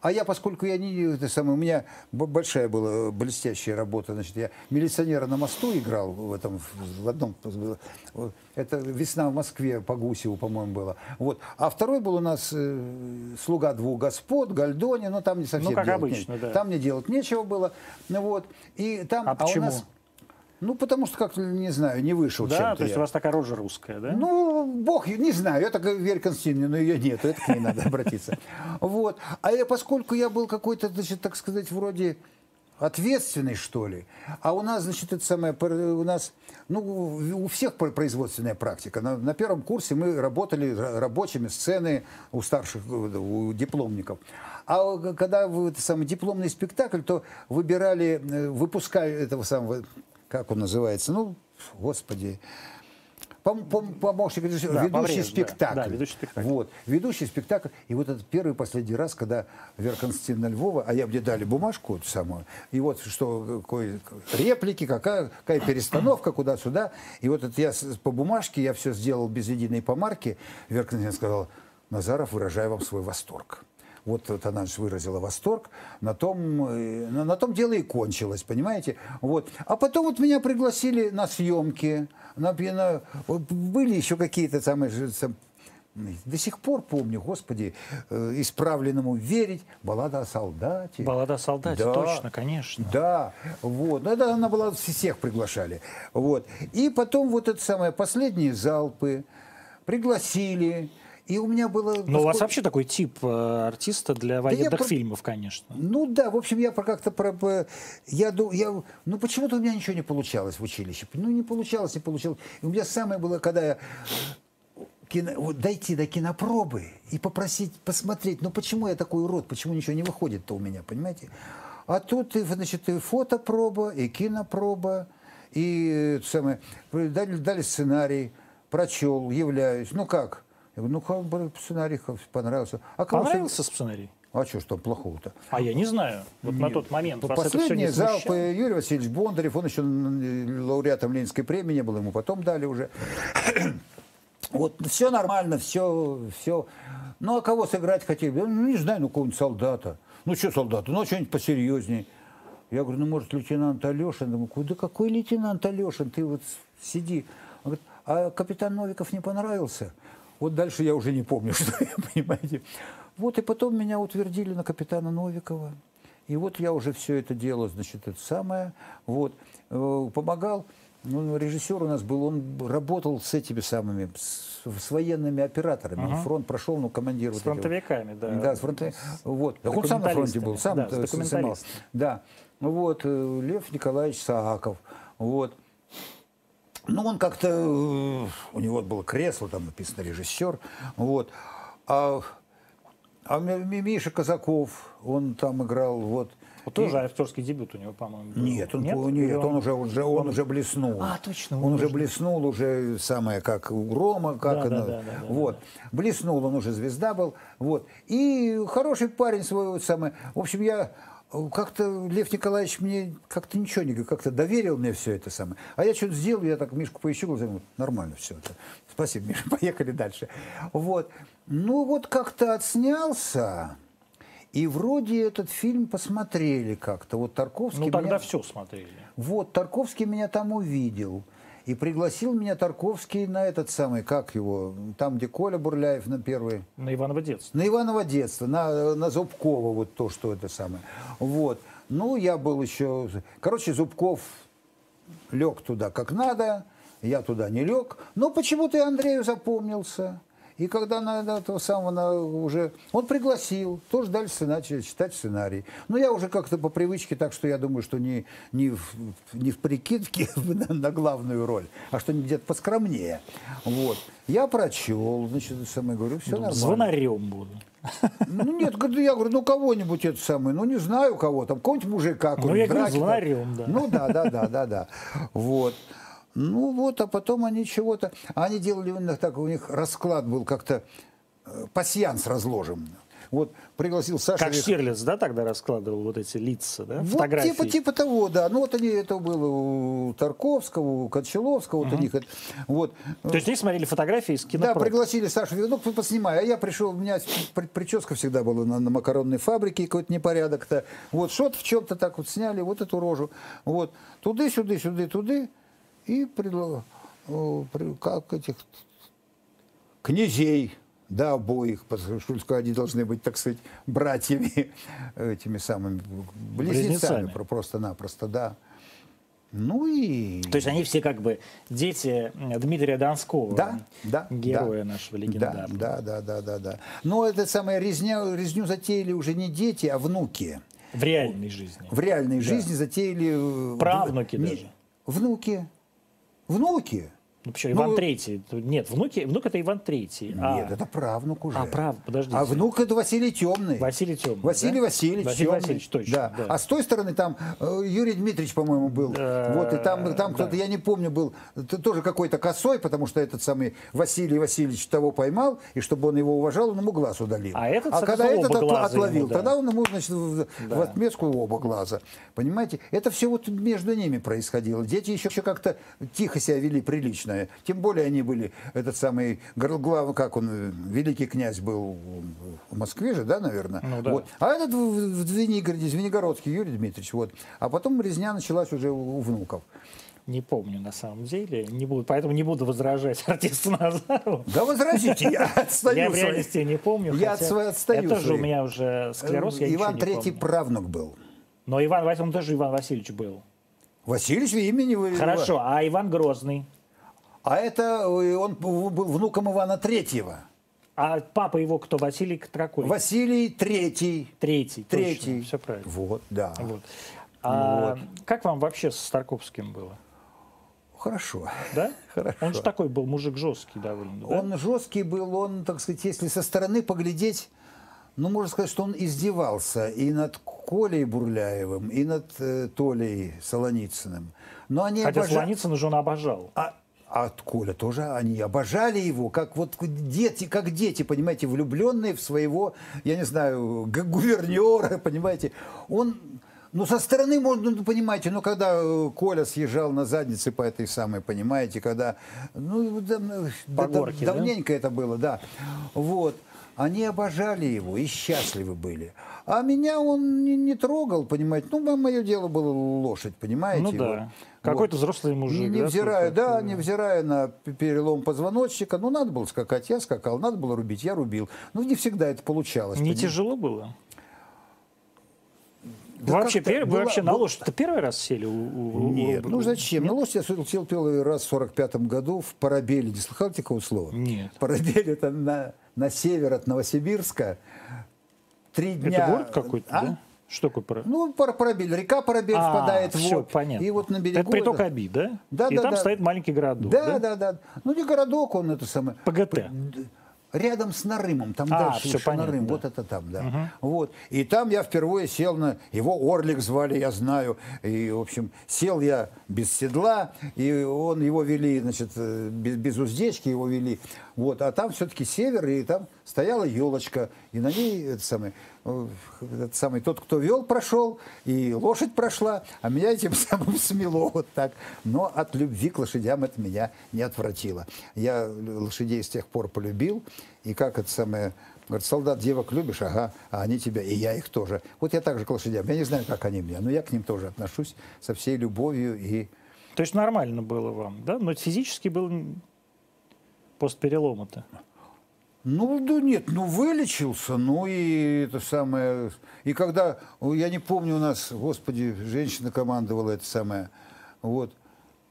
B: а я, поскольку я не, это самое, у меня большая была блестящая работа, значит, я милиционера на мосту играл в этом, в одном, это «Весна в Москве» по Гусеву, по-моему, было. Вот. А второй был у нас э, «Слуга двух господ», «Гальдони», но там не совсем
A: Ну, как обычно,
B: нечего.
A: да.
B: Там мне делать нечего было. Ну, вот. И там,
A: А
B: у
A: почему?
B: нас Ну, потому что, как не знаю, не вышел
A: Да,
B: чем-то
A: то есть
B: я.
A: у вас такая рожа русская, да?
B: Ну, бог, не знаю, я так Вере Константиновне, но ее нет, это к ней надо обратиться. Вот. А я, поскольку я был какой-то, значит, так сказать, вроде ответственный, что ли. А у нас, значит, это самое, у нас, ну, у всех пр- производственная практика. На, на первом курсе мы работали ра- рабочими сцены у старших, у дипломников. А когда вы, это самый дипломный спектакль, то выбирали, э, выпускали этого самого, как он называется, ну, господи, пом- пом- помощник режиссера,
A: Да,
B: ведущий
A: поврежь, да.
B: спектакль.
A: Да, ведущий спектакль.
B: Вот, ведущий спектакль. И вот этот первый и последний раз, когда Вера Константиновна Львова, а я мне дали бумажку эту самую, и вот что, какой, реплики, какая, какая перестановка, куда-сюда. И вот это я по бумажке, я все сделал без единой помарки. Вера Константиновна сказала, Назаров, выражаю вам свой восторг. Вот, же выразила восторг, на том, э, на, на том дело и кончилось, понимаете? Вот. А потом вот меня пригласили на съемки, на, на- были еще какие-то самые, до сих пор помню, господи, э, исправленному верить, баллада о солдате.
A: Баллада о солдате,
B: Да.
A: точно, конечно.
B: Да, вот. Ну, это она была, всех приглашали. Вот. И потом вот это самое, последние залпы пригласили. И у меня было...
A: Но у вас
B: поскольку-
A: вообще такой тип э, артиста для военных
B: про-
A: фильмов, конечно.
B: Ну да, в общем, я про- как-то про, я, я, ну почему-то у меня ничего не получалось в училище. Ну не получалось, не получалось. И у меня самое было, когда я кино- вот дойти до кинопробы и попросить посмотреть, ну почему я такой урод, почему ничего не выходит-то у меня, понимаете? А тут, и, значит, и фотопроба, и кинопроба, и э, самое, дали, дали сценарий, прочел, являюсь. Ну как? Я говорю, ну как бы сценарий понравился. А
A: Понравился сценарий?
B: а что ж там плохого-то?
A: А я не знаю. Вот на тот момент вас это все
B: Последний
A: не
B: залп Юрий Васильевич Бондарев, он еще лауреатом Ленинской премии не был, ему потом дали уже. Вот, все нормально, все, все. Ну, а кого сыграть хотели? Ну, не знаю, ну, какого-нибудь солдата. Ну, что солдата? Ну, что-нибудь посерьезнее. Я говорю, ну, может, лейтенант Алешин? Думаю, куда какой лейтенант Алешин? Ты вот сиди. Он говорит, а капитан Новиков не понравился? Вот дальше я уже не помню, что я, понимаете. Вот, и потом меня утвердили на капитана Новикова. И вот я уже все это дело, значит, это самое, вот, э, помогал. Ну, режиссер у нас был, он работал с этими самыми, с, с военными операторами. Он фронт прошел, ну, командир.
A: С
B: вот этих вот.
A: фронтовиками, да.
B: Да, с фронта- Вот. Так он сам на фронте был, сам
A: Да, с
B: э,
A: документалистами.
B: Да. Вот, э, Лев Николаевич Сааков. Вот. Ну, он как-то, э, у него было кресло, там написано режиссер. Вот. А, а Ми- Ми- Миша Казаков, он там играл, вот.
A: Вот тоже актерский дебют у него, по-моему. был.
B: Нет, он,
A: Нет?
B: нет, он, уже, уже, он уже блеснул.
A: А, точно,
B: Он,
A: он
B: уже блеснул, уже самое, как у Грома, как
A: Да, да,
B: оно.
A: да, да, да,
B: вот. Блеснул, он уже звезда был. Вот. И хороший парень свой, вот самое. В общем, я как-то Лев Николаевич мне как-то ничего не говорит, как-то доверил мне все это самое. А я что-то сделал, я так Мишку поищу, глазами, нормально все это. Спасибо, Миша, поехали дальше. Вот. Ну вот как-то отснялся. И вроде этот фильм посмотрели как-то. Вот Тарковский
A: Ну, тогда
B: меня-
A: все смотрели.
B: вот, Тарковский меня там увидел. И пригласил меня Тарковский на этот самый, как его, там, где Коля Бурляев на первый,
A: На Иваново детство.
B: на Иваново детство, на, на Зубкова, вот то, что это самое. Вот. Ну, я был еще... Короче, Зубков лег туда как надо, я туда не лег. Но почему-то и Андрею запомнился. И когда на этого самого на уже... Он пригласил, тоже дали сценарий, читать сценарий. Но я уже как-то по привычке, так что я думаю, что не, не, в, не в прикидке на, на главную роль, а что-нибудь где-то поскромнее. Вот. Я прочел, значит, самое говорю, все нормально.
A: Звонарем буду.
B: Ну нет, я говорю, ну кого-нибудь это самое, ну не знаю кого там, какого-нибудь мужика.
A: Ну, я говорю, звонарем, да.
B: Ну да, да, да, да, да. Вот. Ну вот, а потом они чего-то... Они делали у них так, у них расклад был как-то э, пасьянс разложен. Вот пригласил Саша...
A: Как
B: Вих-
A: Штирлиц, да, тогда раскладывал вот эти лица, да,
B: вот
A: фотографии?
B: типа, типа того, да. Ну вот они, это было у Тарковского, у Кончаловского, вот у них это... Вот.
A: То есть они смотрели фотографии из
B: Да,
A: кинопроба?
B: пригласили Сашу, ну, ты поснимай. А я пришел, у меня при- прическа всегда была на, на макаронной фабрике, какой-то непорядок-то. Вот, что-то в чем-то так вот сняли, вот эту рожу. Вот, туды-сюды, сюды, туды. И предла- при- как этих князей, да, обоих, потому что они должны быть, так сказать, братьями, этими самыми близнецами,
A: Близнецами.
B: про- просто-напросто, да. Ну и...
A: То есть они все как бы дети Дмитрия Донского,
B: да, да,
A: героя
B: да,
A: нашего легендарного.
B: Да, да, да, да, да. Но это самое резня, резню затеяли уже не дети, а внуки.
A: В реальной жизни.
B: В реальной да. жизни затеяли...
A: Э, Правнуки в... даже.
B: Внуки. Внуки.
A: Ну почему, Иван ну, Третий? Нет, внуки, внук это Иван Третий.
B: Нет, а, это правнук уже.
A: А, прав, подождите.
B: А внук это Василий Темный.
A: Василий Темный.
B: Василий
A: да?
B: Васильевич
A: Василий
B: Темный.
A: Васильевич, точно.
B: Да. да. А с той стороны там э, Юрий Дмитриевич, по-моему, был. Да, вот, и там, там кто-то, я не помню, был тоже какой-то косой, потому что этот самый Василий Васильевич того поймал, и чтобы он его уважал, он ему глаз удалил.
A: А, этот,
B: а когда этот отловил,
A: ему, да.
B: тогда он ему, значит, в, да. в отместку оба глаза. Понимаете? Это все вот между ними происходило. Дети еще, еще как-то тихо себя вели прилично. Тем более они были этот самый глав, как он, великий князь был в Москве же, да, наверное?
A: Ну, да.
B: Вот. А этот в, в Звенигороде, Звенигородский Юрий Дмитриевич, вот. А потом резня началась уже у, у внуков.
A: Не помню на самом деле, не буду, поэтому не буду возражать артисту Назару.
B: Да возразите, я отстаю.
A: Я в реальности не помню.
B: Я отстаю.
A: Это тоже у меня уже склероз, я
B: Иван Третий правнук был.
A: Но Иван он тоже Иван Васильевич был.
B: Васильевич имени.
A: Хорошо, а Иван Грозный?
B: А это э, он был внуком Ивана Третьего.
A: А папа его кто? Василий какой?
B: Василий Третий.
A: Третий.
B: Третий.
A: Точно, все правильно.
B: Вот, да.
A: Вот. А вот. Как вам вообще с Старковским было?
B: Хорошо.
A: Да?
B: Хорошо.
A: Он же такой был мужик жесткий довольно. Да?
B: Он жесткий был, он, так сказать, если со стороны поглядеть, ну, можно сказать, что он издевался и над Колей Бурляевым, и над э, Толей Солоницыным.
A: Но они Хотя обожа... Солоницына же он обожал.
B: А, а Коля тоже, они обожали его, как вот дети, как дети, понимаете, влюбленные в своего, я не знаю, гувернера, понимаете. Он, ну, со стороны можно, ну, понимаете, но когда э, Коля съезжал на заднице по этой самой, понимаете, когда, ну, да,
A: по да, горке,
B: давненько да? это было, да, вот. Они обожали его и счастливы были. А меня он не, не трогал, понимаете. Ну, мое дело было лошадь, понимаете.
A: Ну да. Вот. Какой-то взрослый мужик.
B: Не, невзирая, да, да, невзирая на перелом позвоночника, ну, надо было скакать, я скакал, надо было рубить, я рубил. Ну, не всегда это получалось.
A: Не
B: понимаете?
A: тяжело было? Да вообще, пер... вы вообще на лошадь-то первый раз сели? У,
B: Нет, у... ну зачем? Нет? На лошадь я сел первый раз в 45 году в Парабеле. Не слыхал такого слова?
A: Нет.
B: Парабель это на, на север от Новосибирска. Три дня...
A: Это город какой-то, а? да? Что такое пара?
B: Ну, пар Парабель, река Парабель а, впадает
A: все,
B: в вот.
A: понятно.
B: И вот на берегу...
A: Это приток Аби, да?
B: Да,
A: и
B: да,
A: там
B: да.
A: стоит маленький городок,
B: да? Да, да, да. Ну, не городок, он это самое...
A: ПГТ.
B: Рядом с Нарымом, там
A: а,
B: дальше
A: все понятно,
B: Нарым,
A: да.
B: вот это там, да.
A: Угу.
B: Вот. И там я впервые сел на... Его Орлик звали, я знаю. И, в общем, сел я без седла, и он его вели, значит, э, без, без уздечки его вели. Вот. А там все-таки север, и там стояла елочка, и на ней это самое, этот самый, тот, кто вел, прошел, и лошадь прошла, а меня этим самым смело вот так. Но от любви к лошадям это меня не отвратило. Я лошадей с тех пор полюбил, и как это самое, говорит, солдат девок любишь, ага, а они тебя, и я их тоже. Вот я так же к лошадям, я не знаю, как они меня, но я к ним тоже отношусь со всей любовью и...
A: То есть нормально было вам, да? Но физически был постперелома-то?
B: Ну, да нет, ну вылечился, ну и это самое... И когда, я не помню, у нас, господи, женщина командовала это самое, вот,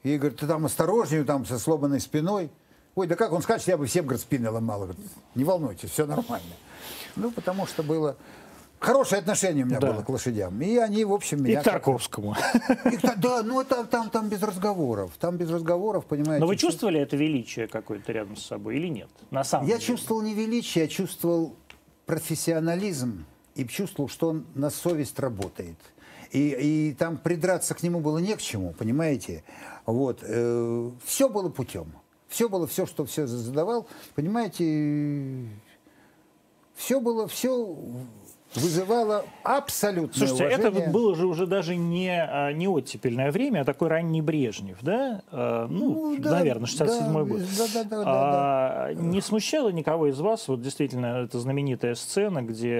B: и говорит, ты там осторожнее, там со сломанной спиной. Ой, да как он скажет, я бы всем, говорит, спины ломал. Говорит, не волнуйтесь, все нормально. Ну, потому что было... Хорошее отношение у меня
A: Да.
B: было к лошадям. И они, в общем,
A: И
B: меня...
A: к Тарковскому.
B: И к- да, ну это там, там без разговоров. Там без разговоров, понимаете.
A: Но вы чувствовали это величие какое-то рядом с собой или нет? На самом
B: Я
A: деле.
B: чувствовал не величие, я чувствовал профессионализм и чувствовал, что он на совесть работает. И, и там придраться к нему было не к чему, понимаете? Вот. все было путем. Все было, все, что все задавал, понимаете, все было, все вызывало абсолютное
A: Слушайте, это
B: уважение.
A: вот было же уже даже не, а, не оттепельное время, а такой ранний Брежнев, да? А, Ну,
B: Ну, да,
A: наверное, 67
B: да,
A: год.
B: да, да, да, да,
A: А, Не смущало никого из вас, вот действительно, это знаменитая сцена, где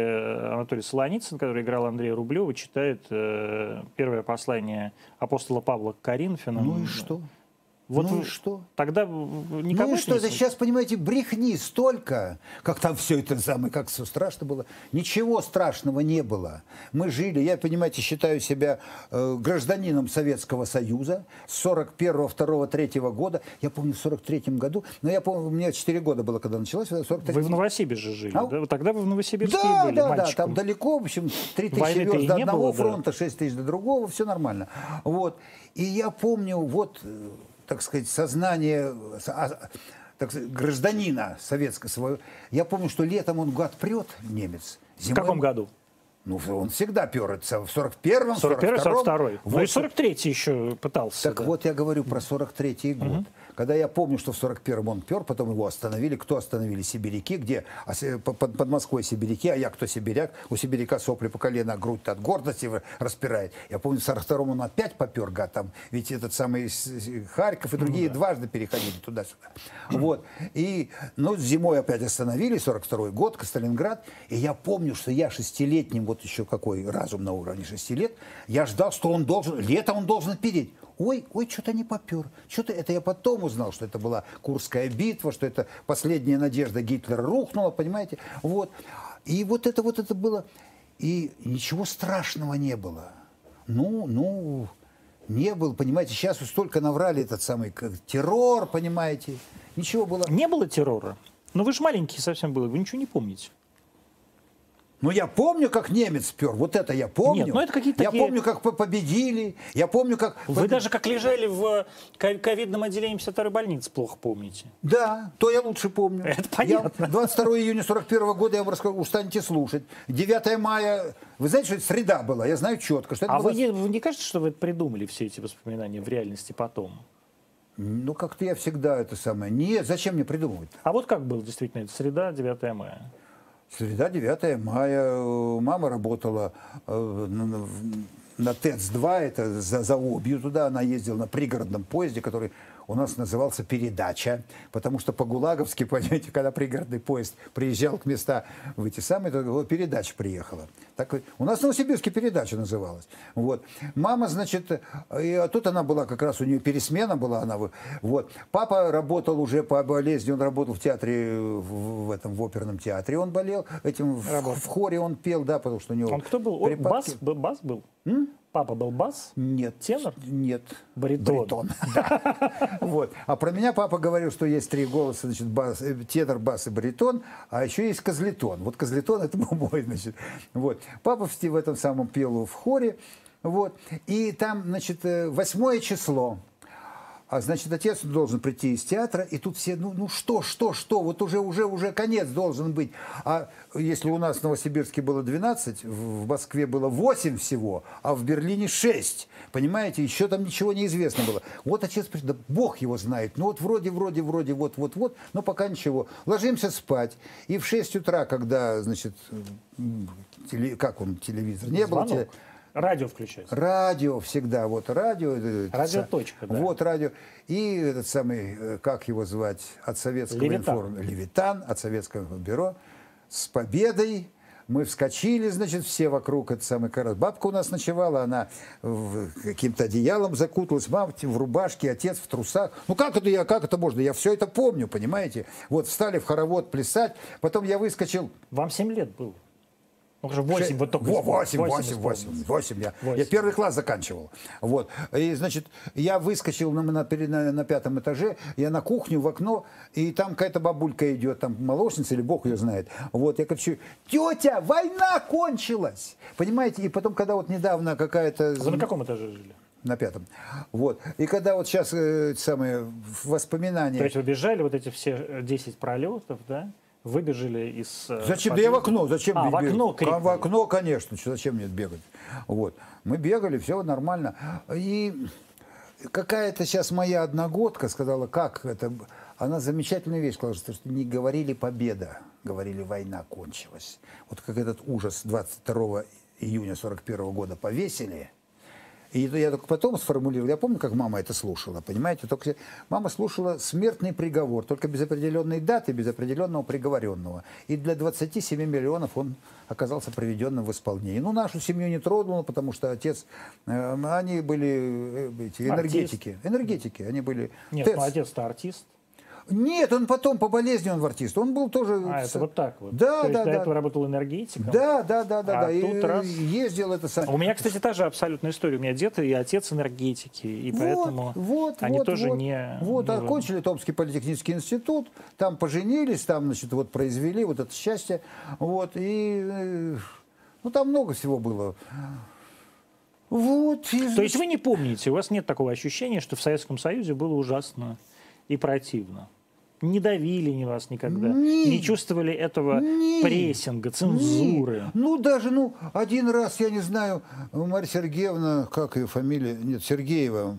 A: Анатолий Солоницын, который играл Андрея Рублева, читает э, первое послание апостола Павла к Коринфянам.
B: Ну и что?
A: Вот
B: ну
A: вы-
B: и что?
A: Тогда никого
B: Ну и что, это сейчас, понимаете, брехни столько, как там все это самое, как все страшно было. Ничего страшного не было. Мы жили, я, понимаете, считаю себя э, гражданином Советского Союза с 41 2 3 года. Я помню, в 43 году, но я помню, мне 4 года было, когда началось, в 43
A: Вы в Новосибирске жили,
B: А?
A: да? Тогда вы в Новосибирске
B: Да,
A: были
B: да, да,
A: мальчиком.
B: там далеко, в общем, 3 тысячи верст до одного
A: было, да.
B: фронта, 6 тысяч до другого, все нормально. Вот. И я помню, вот, э, так сказать, сознание а, так сказать, гражданина советского своего. Я помню, что летом он гад прет, немец.
A: В каком году?
B: Ну, он всегда пер. Это в 41-м,
A: 41
B: 42-м.
A: 42 Ну и
B: Вот.
A: 43 еще пытался.
B: Так
A: да.
B: вот я говорю про 43-й год. Когда я помню, что в 41-м он пер, потом его остановили. Кто остановили? Сибиряки. Где? А по- под, под Москвой сибиряки, а я кто сибиряк? У сибиряка сопли по колено, а грудь от гордости распирает. Я помню, в 42-м он опять попер, гад, там. Ведь этот самый Харьков и другие дважды переходили туда-сюда. Вот. И, ну, зимой опять остановили, 42-й год, Сталинград. И я помню, что я шестилетним, вот еще какой разум на уровне шести лет, я ждал, что он должен, лето он должен переть. Ой, ой, что-то не попер. Что-то это я потом узнал, что это была Курская битва, что это последняя надежда Гитлера рухнула, понимаете? Вот. И вот это вот это было. И ничего страшного не было. Ну, ну, не было, понимаете, сейчас вот столько наврали этот самый как, террор, понимаете. Ничего было.
A: Не было террора? Ну вы же маленький совсем был, вы ничего не помните.
B: Ну, я помню, как немец пер. Вот это я помню.
A: Нет, ну, это какие-то
B: Я
A: такие-
B: помню, как по- победили. Я помню, как...
A: Вы даже как лежали в ко- ковидном отделении 52-й больницы, плохо помните.
B: Да, то я лучше помню.
A: Это понятно.
B: Я 22 июня 41 года я вам расскажу, устаньте слушать. 9 мая, вы знаете, что это среда была? Я знаю четко, что это
A: А
B: была...
A: вы не, вы не кажется, что вы придумали, все эти воспоминания в реальности потом?
B: Ну, как-то я всегда это самое... Нет, зачем мне придумывать?
A: А вот как было действительно, это среда, 9 мая.
B: Среда, 9 мая. э, Мама работала э, на, на- на ТЭЦ-2, это за, за Обью туда. Она ездила на пригородном поезде, который у нас назывался «Передача», потому что по-гулаговски, понимаете, когда пригородный поезд приезжал к места в эти самые, то передача приехала. Так, у нас в Новосибирске передача называлась. Вот. Мама, значит, и, тут она была, как раз у нее пересмена была. Она, вот. Папа работал уже по болезни, он работал в театре, в, этом, в оперном театре он болел, этим в, в хоре он пел, да, потому что у него...
A: Он кто был?
B: Припадки.
A: Бас? Бас был? Папа был бас?
B: Нет.
A: Тенор?
B: Нет.
A: Баритон.
B: Вот. А про меня папа говорил, что есть три голоса, значит, бас, э, тенор, бас и баритон, а еще есть козлетон. Вот козлетон это был мой, значит. Вот. Папа в этом самом пел в хоре, вот. И там, значит, э, восьмое число. А значит, отец должен прийти из театра, и тут все, ну, ну что, что, что, вот уже, уже, уже конец должен быть. А если у нас в Новосибирске было 12, в Москве было 8 всего, а в Берлине 6, понимаете, еще там ничего не известно было. Вот отец, да бог его знает, ну вот вроде, вроде, вроде, вот, вот, вот, но пока ничего. Ложимся спать, и в 6 утра, когда, значит, теле- как он, телевизор, не было,
A: Звонок.
B: теле-
A: Радио включать.
B: Радио всегда, вот радио. э,
A: Радио
B: са-
A: точка, да.
B: Вот радио. И этот самый, э, как его звать, от советского
A: Левитан.
B: информ- Левитан, от советского бюро. С победой мы вскочили, значит, все вокруг, это самый корот. Бабка у нас ночевала, она каким-то одеялом закуталась, мама в рубашке, отец в трусах. Ну как это я, как это можно? Я все это помню, понимаете? Вот встали в хоровод плясать, потом я выскочил,
A: Вам 7 лет было. Ну, уже 8, вот только
B: Во,
A: исполнилось.
B: 8, 8,
A: исполнилось.
B: 8, 8. Я,
A: Восемь.
B: я первый класс заканчивал. Вот. И, значит, я выскочил на, на, на- на пятом этаже, я на кухню, в окно, и там какая-то бабулька идет, там молочница или бог ее знает. Вот, я кричу, тетя, война кончилась! Понимаете, и потом, когда вот недавно какая-то...
A: Вы на каком этаже жили?
B: На пятом. Вот. И когда вот сейчас э, самые воспоминания...
A: То есть вы бежали вот эти все э, 10 пролетов, да? Выбежали из... э,
B: Зачем? Да я в
A: подъезда.
B: окно. Зачем
A: А, в окно крикнули.
B: В окно, конечно. Зачем мне бегать? Вот. Мы бегали, все нормально. И какая-то сейчас моя одногодка сказала, как это... Она замечательную вещь сказала, что не говорили победа, говорили война кончилась. Вот как этот ужас 22 июня 41 года повесили, И это я только потом сформулировал. Я помню, как мама это слушала, понимаете? Только мама слушала смертный приговор, только без определенной даты, без определенного приговоренного. И для 27 миллионов он оказался приведенным в исполнение. Ну, нашу семью не тронуло, потому что отец, э, они были э, эти, энергетики. Энергетики, они были...
A: Нет,
B: ТЭЦ.
A: ну отец-то артист.
B: Нет, он потом по болезни он в артист. Он был тоже...
A: А, это вот так вот.
B: Да,
A: То есть
B: да,
A: до
B: да.
A: этого работал энергетиком.
B: Да, да, да, да,
A: А
B: да. И
A: тут раз-
B: ездил это сам.
A: У меня, кстати, та же абсолютная история. У меня дед и отец энергетики, и поэтому
B: вот,
A: они
B: вот,
A: тоже
B: вот.
A: не...
B: Вот,
A: не-
B: окончили Томский политехнический институт, там поженились, там, значит, вот произвели вот это счастье. Вот, и... э, Ну, там много всего было. Вот. и,
A: То есть вы не помните, у вас нет такого ощущения, что в Советском Союзе было ужасно и противно? Не давили ни вас никогда?
B: Не.
A: Не чувствовали этого
B: Не.
A: прессинга, цензуры?
B: Не. Ну, даже, ну, один раз, я не знаю, Марья Сергеевна, как ее фамилия, нет, Сергеева,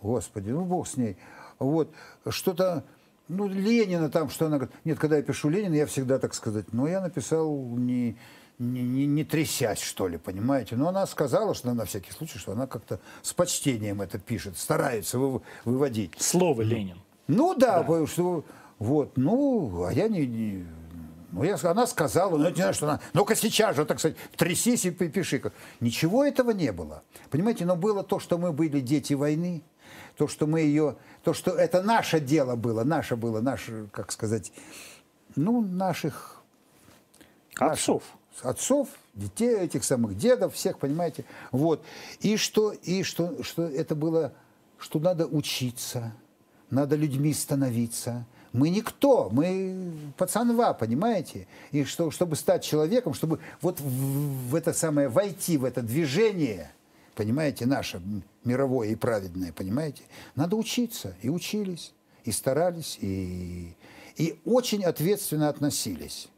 B: господи, ну, бог с ней, вот, что-то, ну, Ленина там, что она говорит, нет, когда я пишу Ленина, я всегда, так сказать, ну, я написал не, не, не, не трясясь, что ли, понимаете, но она сказала, что на всякий случай, что она как-то с почтением это пишет, старается вы- выводить.
A: Слово Ленин.
B: Ну да, потому что вот, ну, а я не, не- ну, я, она сказала, ну, я не знаю, что она, ну-ка сейчас же, так сказать, трясись и пи- пиши. Ничего этого не было. Понимаете, но было то, что мы были дети войны, то, что мы ее, то, что это наше дело было, наше было, наше, как сказать, ну, наших
A: Отцов.
B: отцов, детей этих самых дедов, всех, понимаете, вот. И что, и что, что это было, что надо учиться, надо людьми становиться. Мы никто, мы пацанва, понимаете? И что, чтобы стать человеком, чтобы вот в, в это самое, войти в это движение, понимаете, наше мировое и праведное, понимаете, надо учиться. И учились, и старались, и, и очень ответственно относились.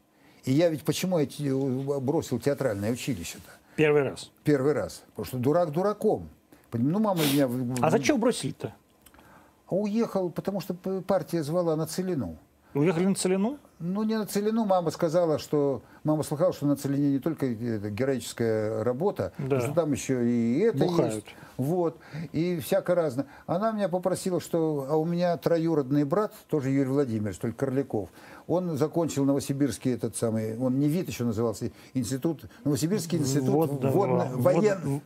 B: И я ведь почему я те- бросил театральное училище-то?
A: Первый раз.
B: Первый раз. Потому что дурак дураком. Ну, мама меня...
A: А зачем бросили-то?
B: А уехал, потому что партия звала на Целину.
A: Уехали на Целину?
B: Ну, не на Целину. Мама сказала, что... Мама слыхала, что на Целине не только героическая работа,
A: Да.
B: что там еще и это
A: Бухают.
B: есть. Вот. И всяко разное. Она меня попросила, что... А у меня троюродный брат, тоже Юрий Владимирович, только Корляков. Он закончил Новосибирский этот самый... Он не ВИТ еще назывался, институт... Новосибирский институт
A: Водного-
B: водно- воен-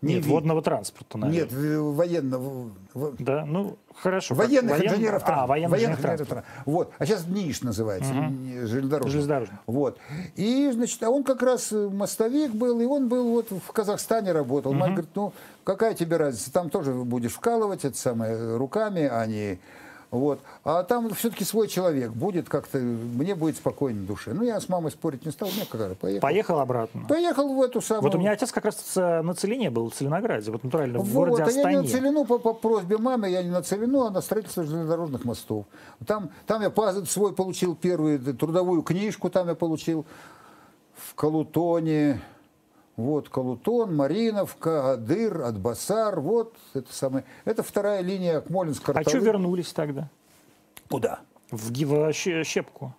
B: не
A: Нет,
B: ВИТ.
A: водного транспорта, наверное.
B: Нет, военного...
A: Да, ну, хорошо.
B: Военных
A: воен-
B: инженеров
A: А,
B: транспорта.
A: военных инженеров
B: инженеров
A: транспорта.
B: транспорта. Вот. А сейчас НИИШ называется, не- железнодорожный.
A: Железнодорожный.
B: Вот. И, значит, а он как раз мостовик был, и он был вот в Казахстане работал. Мать говорит, ну, какая тебе разница, там тоже будешь вкалывать, это самое, руками, а не... Вот. А там все-таки свой человек будет как-то, мне будет спокойно душе. Ну, я с мамой спорить не стал, мне какая, поехал.
A: Поехал обратно.
B: Поехал в эту самую...
A: Вот у меня отец как раз с- на Целине был, в Целинограде, вот натурально, в
B: Вот,
A: городе
B: а я не
A: Астане.
B: на Целину по, по просьбе мамы, я не на Целину, а на строительство железнодорожных мостов. Там, там я свой получил первую трудовую книжку, там я получил в Калутоне, вот Калутон, Мариновка, Адыр, Адбасар, вот это самое. Это вторая линия Акмолинск
A: А что вернулись тогда?
B: Куда?
A: В, в Щепку.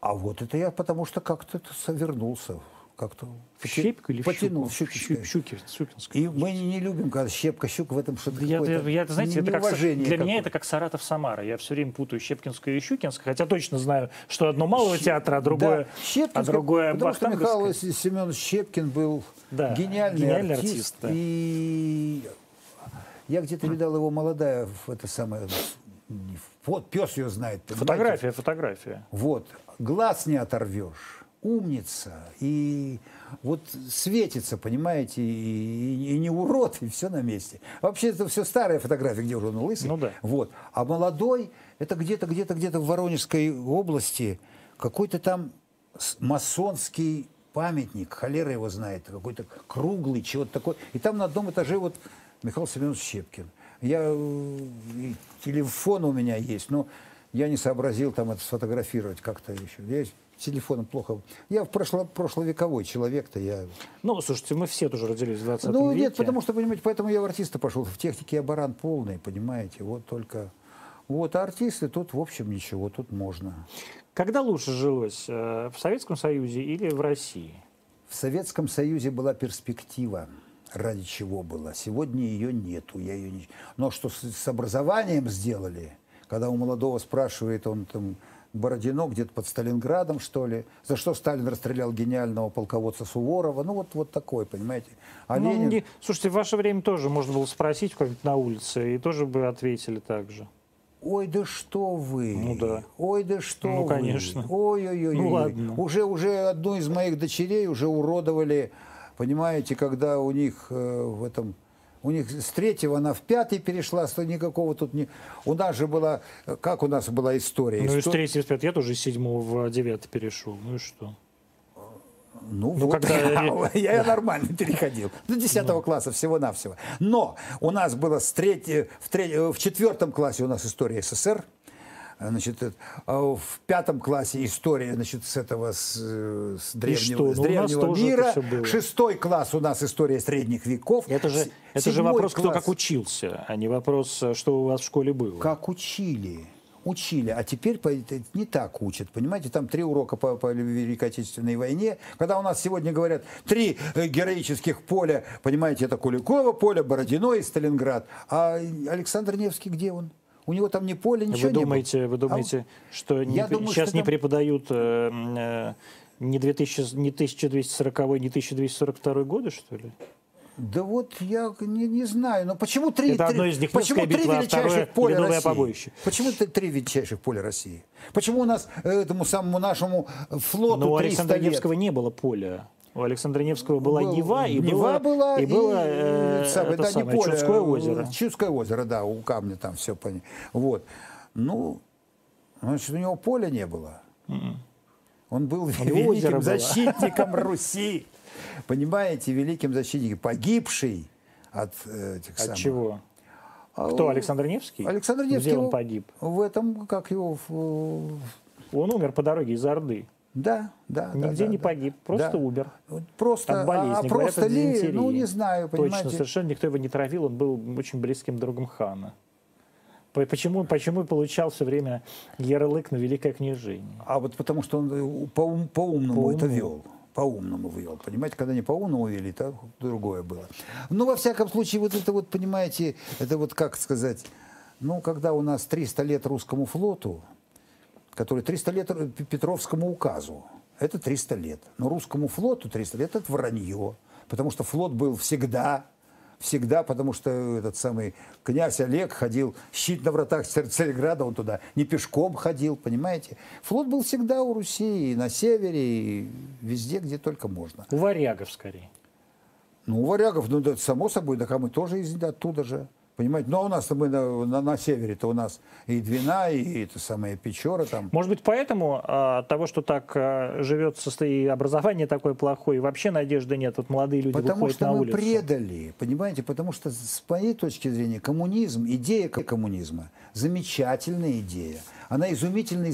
B: А вот это я потому что как-то это вернулся, как-то
A: Щепку или
B: потянул,
A: Щуку?
B: Щукинская.
A: Щу- Щуки- Щукинская.
B: И мы не любим, когда щепка, щук в этом что-то
A: Я,
B: какое-то
A: я- знаете, это как, для меня
B: какое-то.
A: это как Саратов-Самара. Я все время путаю Щепкинскую и Щукинскую, хотя точно знаю, что одно малого театра, а другое,
B: Да,
A: а другое
B: потому что Михаил. Семенович Щепкин был
A: Да,
B: гениальный,
A: гениальный
B: артист.
A: артист, да.
B: И я где-то видал его молодая, в это самое, вот пес ее знает. понимаете?
A: Фотография, фотография.
B: Вот, глаз не оторвешь, умница, и вот светится, понимаете, и, и- не урод, и все на месте. Вообще это все старые фотографии, где уже он лысый.
A: Ну да.
B: Вот. А молодой, это где-то, где-то, где-то в Воронежской области, какой-то там масонский памятник, холера его знает, какой-то круглый, чего-то такое. И там на одном этаже вот Михаил Семенович Щепкин. Я, э, телефон у меня есть, но я не сообразил там это сфотографировать как-то еще. С телефоном плохо. Я в прошло, прошловековой человек-то, я...
A: Ну, слушайте, мы все тоже родились в 20
B: Ну,
A: веке.
B: нет, потому что, понимаете, поэтому я в артиста пошел. В технике я баран полный, понимаете, вот только... Вот, а артисты тут, в общем, ничего, тут можно.
A: Когда лучше жилось, э, в Советском Союзе или в России?
B: В Советском Союзе была перспектива. ради чего была. Сегодня ее нету. Я ее не... Но что с, с образованием сделали, когда у молодого спрашивает, он там Бородино где-то под Сталинградом, что ли, за что Сталин расстрелял гениального полководца Суворова. Ну, вот, вот такой, понимаете.
A: А ну, Ленин... не... Слушайте, в ваше время тоже можно было спросить как-нибудь на улице, и тоже бы ответили так же.
B: Ой, да что вы?
A: Ну да.
B: Ой, да что
A: ну,
B: вы?
A: конечно.
B: Ой-ой-ой.
A: Ну ладно.
B: Уже, уже одну из моих дочерей уже уродовали, понимаете, когда у них э, в этом... У них с третьего она в пятый перешла, что никакого тут не... У нас же была... Как у нас была история?
A: Ну,
B: Истор...
A: из третьего в пятый я тоже из седьмого в девятый перешел. Ну и что?
B: Ну, ну вот, когда... я, я нормально переходил. До 10 ну. класса всего-навсего. Но у нас было с третьего, в, треть, в четвертом классе у нас история СССР. Значит, а в пятом классе история значит, с этого с, с древнего, с ну, древнего мира. Шестой класс у нас история средних веков.
A: Это же, это же вопрос, класс... кто как учился, а не вопрос, что у вас в школе было.
B: Как учили учили, а теперь не так учат. Понимаете, там три урока по, по Великой Отечественной войне. Когда у нас сегодня говорят три э, героических поля, понимаете, это Куликово поле, Бородино и Сталинград. А Александр Невский где он? У него там ни поле, ничего
A: вы думаете,
B: не
A: было. Вы думаете, а что не, думаю, сейчас что не там... преподают э, э, не, 2000, не 1240, не 1242 годы, что ли?
B: Да вот я не, не знаю, но почему три,
A: Это одно из них
B: почему три
A: битва,
B: величайших поля России?
A: Побоище.
B: Почему три величайших поля России? Почему у нас этому самому нашему флоту
A: Но у Александра Невского не было поля. У Александра Невского была Был, Нева, и
B: Нева
A: было,
B: была,
A: и, и было э,
B: самое,
A: это
B: да,
A: самое,
B: поле,
A: Чудское озеро.
B: Чудское озеро, да, у камня там все понятно. Вот. Ну, значит, у него поля не было. Mm-mm. М-м. Он был великим защитником Руси понимаете, великим защитником, погибший от
A: э, этих от самых... чего? А Кто, Александр Невский?
B: Александр Невский.
A: Где он погиб?
B: В этом, как его...
A: Он умер по дороге из Орды.
B: Да, да.
A: Нигде
B: да,
A: не
B: да,
A: погиб, просто
B: да.
A: умер.
B: Просто,
A: от болезни.
B: А,
A: Говорят,
B: просто ли, ну не знаю,
A: понимаете. Точно, совершенно никто его не травил, он был очень близким другом хана. Почему, почему получал все время ярлык на великое княжение?
B: А вот потому что он э, по-умному по, по это вел по-умному вел. Понимаете, когда не по-умному вели, то другое было. Но во всяком случае, вот это вот, понимаете, это вот как сказать, ну, когда у нас 300 лет русскому флоту, который 300 лет Петровскому указу, это 300 лет. Но русскому флоту 300 лет – это вранье, потому что флот был всегда всегда, потому что этот самый князь Олег ходил, щит на вратах Царьграда, он туда не пешком ходил, понимаете? Флот был всегда у Руси, и на севере, и везде, где только можно.
A: У варягов скорее.
B: Ну, у варягов, ну, да, само собой, да, а мы тоже из оттуда же. Понимаете, ну а у нас мы на, на, на севере-то у нас и Двина, и это самое Печора там.
A: Может быть, поэтому а, того, что так а, живет и образование такое плохое, и вообще надежды нет, вот молодые люди
B: Потому
A: выходят
B: на
A: улицу.
B: Потому что мы предали, понимаете, потому что с моей точки зрения коммунизм, идея коммунизма, замечательная идея она изумительно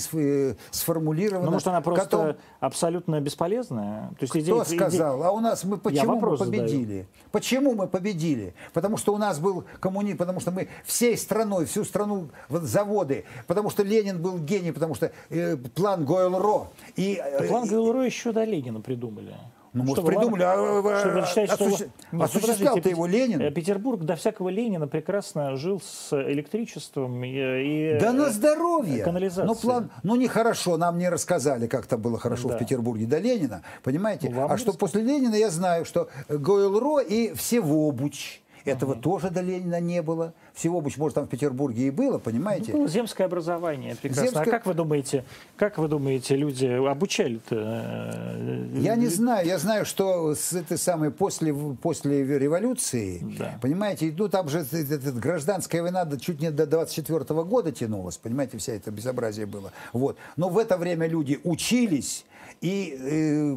B: сформулирована.
A: Ну, может, она просто Потом... абсолютно бесполезная?
B: То есть идея, Кто сказал? А у нас мы почему мы победили? Задаю. Почему мы победили? Потому что у нас был коммунизм, потому что мы всей страной, всю страну, вот, заводы, потому что Ленин был гений, потому что э, план Гойл-Ро.
A: И, э, план Гойл-Ро еще до Ленина придумали.
B: Ну, может, придумали, а, а,
A: что вы считаете, осуществ...
B: что... Нет, осуществлял-то его Ленин.
A: Э, Петербург до всякого Ленина прекрасно жил с электричеством и,
B: Да на здоровье!
A: Канализацией.
B: Ну, план, ну, нехорошо, нам не рассказали, как то было хорошо да. в Петербурге до Ленина, понимаете? Ну, а что после Ленина я знаю, что Гойл-Ро и Всевобуч этого угу. тоже до Ленина не было. Всего, быть может, там в Петербурге и было, понимаете?
A: Ну, земское образование прекрасно. Земское... А как вы думаете, как вы думаете, люди обучали-то?
B: Э, я не знаю. Я знаю, что с этой самой после, после революции, да. понимаете, ну там же эта гражданская война чуть не до 24 -го года тянулась, понимаете, вся это безобразие было. Вот. Но в это время люди учились и э,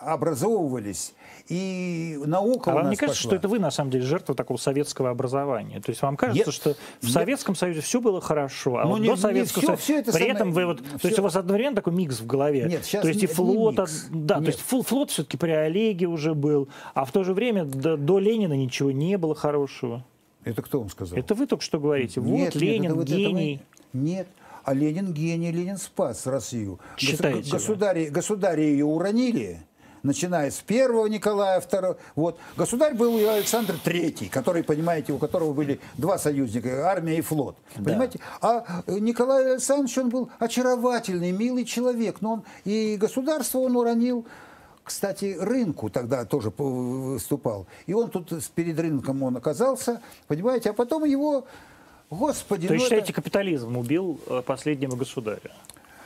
B: образовывались и наука
A: а вам не кажется,
B: пошла.
A: что это вы, на самом деле, жертва такого советского образования? То есть вам кажется, Нет. что в. Советском Союзе все было хорошо, а ну, вот не, до Советского Союза... Все это При самое... этом вы вот... Все... То есть у вас одновременно такой микс в голове.
B: Нет, сейчас
A: то есть
B: и
A: флот...
B: От...
A: Да, Нет. то есть флот все-таки при Олеге уже был, а в то же время до, до Ленина ничего не было хорошего.
B: Это кто вам сказал?
A: Это вы только что говорите.
B: Нет,
A: вот Ленин,
B: нет,
A: гений.
B: Нет. А Ленин гений, Ленин спас Россию.
A: Считаете
B: Государи, государи ее уронили, начиная с первого Николая II. Вот. Государь был и Александр III, который, понимаете, у которого были два союзника, армия и флот. Понимаете? А Николай Александрович, он был очаровательный, милый человек, но он и государство он уронил, кстати, рынку тогда тоже выступал. И он тут перед рынком он оказался, понимаете, а потом его, господи...
A: То есть,
B: ну
A: считаете,
B: это...
A: капитализм убил э, последнего государя?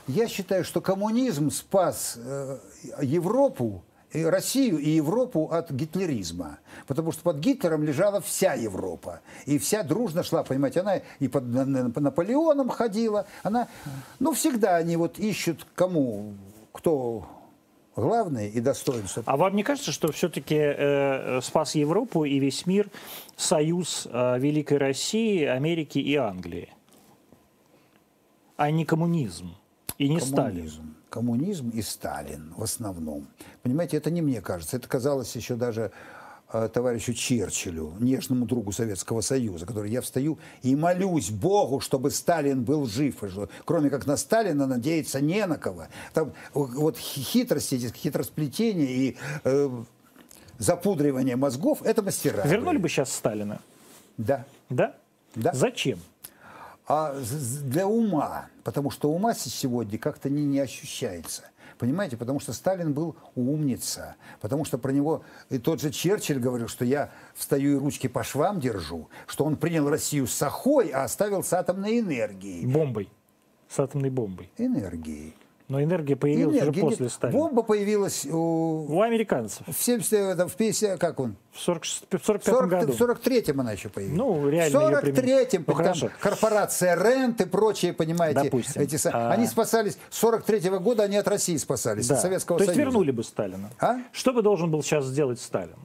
B: Я считаю, что коммунизм спас э, Европу, Россию и Европу от гитлеризма. Потому что под Гитлером лежала вся Европа. И вся дружно шла, понимаете, она и под Наполеоном ходила. Она, ну, всегда они вот ищут кому, кто главное и достоинство.
A: А вам не кажется, что все-таки э, спас Европу и весь мир союз э, Великой России, Америки и Англии, а не коммунизм и не коммунизм. Сталин?
B: Коммунизм и Сталин в основном. Понимаете, это не мне кажется. Это казалось еще даже Э, товарищу Черчиллю, нежному другу Советского Союза, который я встаю и молюсь Богу, чтобы Сталин был жив. И кроме как на Сталина надеяться не на кого. Там вот хитрости, хитросплетения и э, запудривание мозгов – это мастера.
A: Вернули бы сейчас Сталина?
B: Да.
A: Да?
B: Да.
A: Зачем?
B: А для ума, потому что ума сегодня как-то не, не ощущается. Понимаете, потому что Сталин был умница, потому что про него и тот же Черчилль говорил, что я встаю и ручки по швам держу, что он принял Россию с охой, а оставил с атомной энергией.
A: Бомбой. С атомной бомбой.
B: Энергией.
A: Но энергия появилась энергия, уже после Сталина.
B: Бомба появилась у...
A: У американцев.
B: В 70, в 50, как он?
A: В 40, 45 40, году.
B: В 43-м она еще появилась.
A: Ну, реально
B: В 43-м, ну, там корпорация Рент и прочие, понимаете,
A: Допустим.
B: эти, а... они спасались. С 43-го года они от России спасались, да. от Советского
A: То
B: Союза.
A: То есть вернули бы Сталина.
B: А?
A: Что бы должен был сейчас сделать Сталин?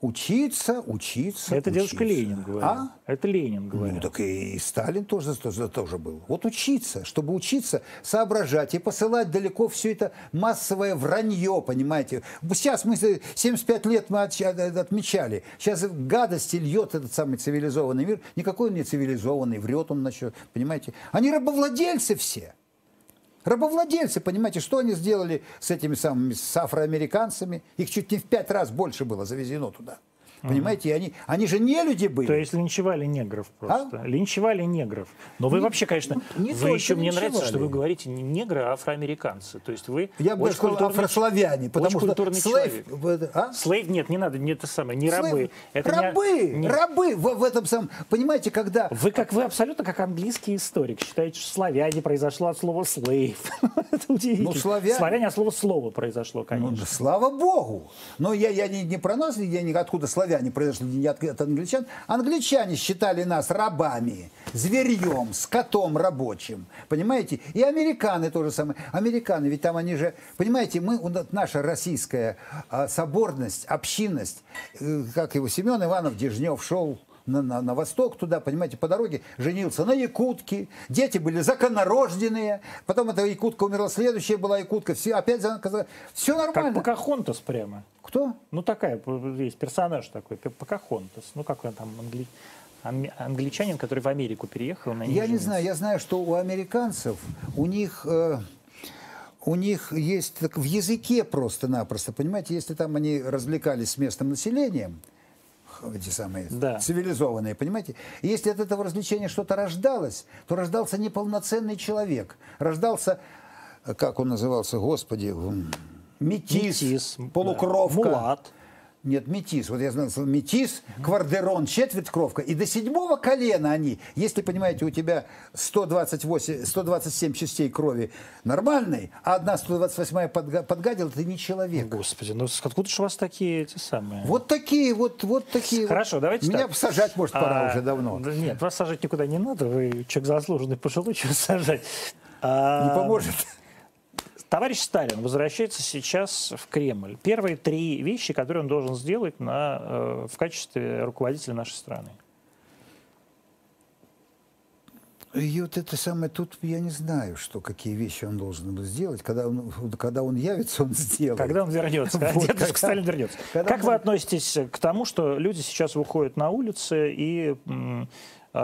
B: Учиться, учиться,
A: Это
B: учиться.
A: дедушка Ленин говорил.
B: А?
A: Это Ленин говорил.
B: Ну, так и Сталин тоже, тоже, тоже был. Вот учиться, чтобы учиться, соображать и посылать далеко все это массовое вранье, понимаете. Сейчас мы 75 лет мы отмечали. Сейчас гадости льет этот самый цивилизованный мир. Никакой он не цивилизованный, врет он насчет, понимаете. Они рабовладельцы все. Рабовладельцы, понимаете, что они сделали с этими самыми с афроамериканцами? Их чуть не в пять раз больше было завезено туда. Понимаете, они, они же не люди были.
A: То есть линчевали негров просто. А? Линчевали негров. Но вы не, вообще, конечно, не вы еще мне нравится, что вы говорите не негры, а афроамериканцы. То есть вы
B: Я бы сказал афрославяне, потому что
A: слейв, а? слейв, нет, не надо, не это самое, не рабы. Это
B: рабы,
A: не...
B: рабы в, в этом самом, понимаете, когда...
A: Вы как вы абсолютно как английский историк считаете, что славяне произошло от слова слейв. это удивительно. Ну, славяне... славяне от слова слова произошло, конечно. Ну,
B: слава богу. Но я, я не, не про нас, я не откуда славяне славяне произошли не от, от англичан. Англичане считали нас рабами, зверьем, скотом рабочим. Понимаете? И американы тоже самое. Американы, ведь там они же... Понимаете, мы, наша российская а, соборность, общинность, э, как его Семен Иванов Дежнев шел на, на, на восток туда, понимаете, по дороге женился на якутке, дети были законорожденные, потом эта якутка умерла, следующая была якутка, все, опять все нормально.
A: Как Покахонтас прямо.
B: Кто?
A: Ну такая, есть персонаж такой, Покахонтас, ну как он там, англи... англичанин, который в Америку переехал. На
B: я не знаю, я знаю, что у американцев, у них... Э, у них есть так, в языке просто-напросто, понимаете, если там они развлекались с местным населением, эти самые да. цивилизованные, понимаете? И если от этого развлечения что-то рождалось, то рождался неполноценный человек. Рождался, как он назывался, господи, метис, метис полукровка.
A: Да. Мулат.
B: Нет, метис. Вот я знал, метис, квардерон, четверть кровка. И до седьмого колена они, если, понимаете, у тебя 128, 127 частей крови нормальной, а одна 128 подгадила, ты не человек.
A: Господи, ну откуда же у вас такие эти самые?
B: Вот такие, вот, вот такие.
A: Хорошо,
B: вот.
A: давайте
B: Меня
A: так.
B: сажать, может, пора а, уже давно.
A: Нет, вас сажать никуда не надо, вы человек заслуженный пожилой, чего сажать.
B: А, не поможет.
A: Товарищ Сталин возвращается сейчас в Кремль. Первые три вещи, которые он должен сделать на, э, в качестве руководителя нашей страны.
B: И вот это самое, тут я не знаю, что, какие вещи он должен был сделать. Когда он, когда он явится, он сделает.
A: Когда он вернется, когда вот, дедушка Сталин вернется. Как вы относитесь к тому, что люди сейчас выходят на улицы и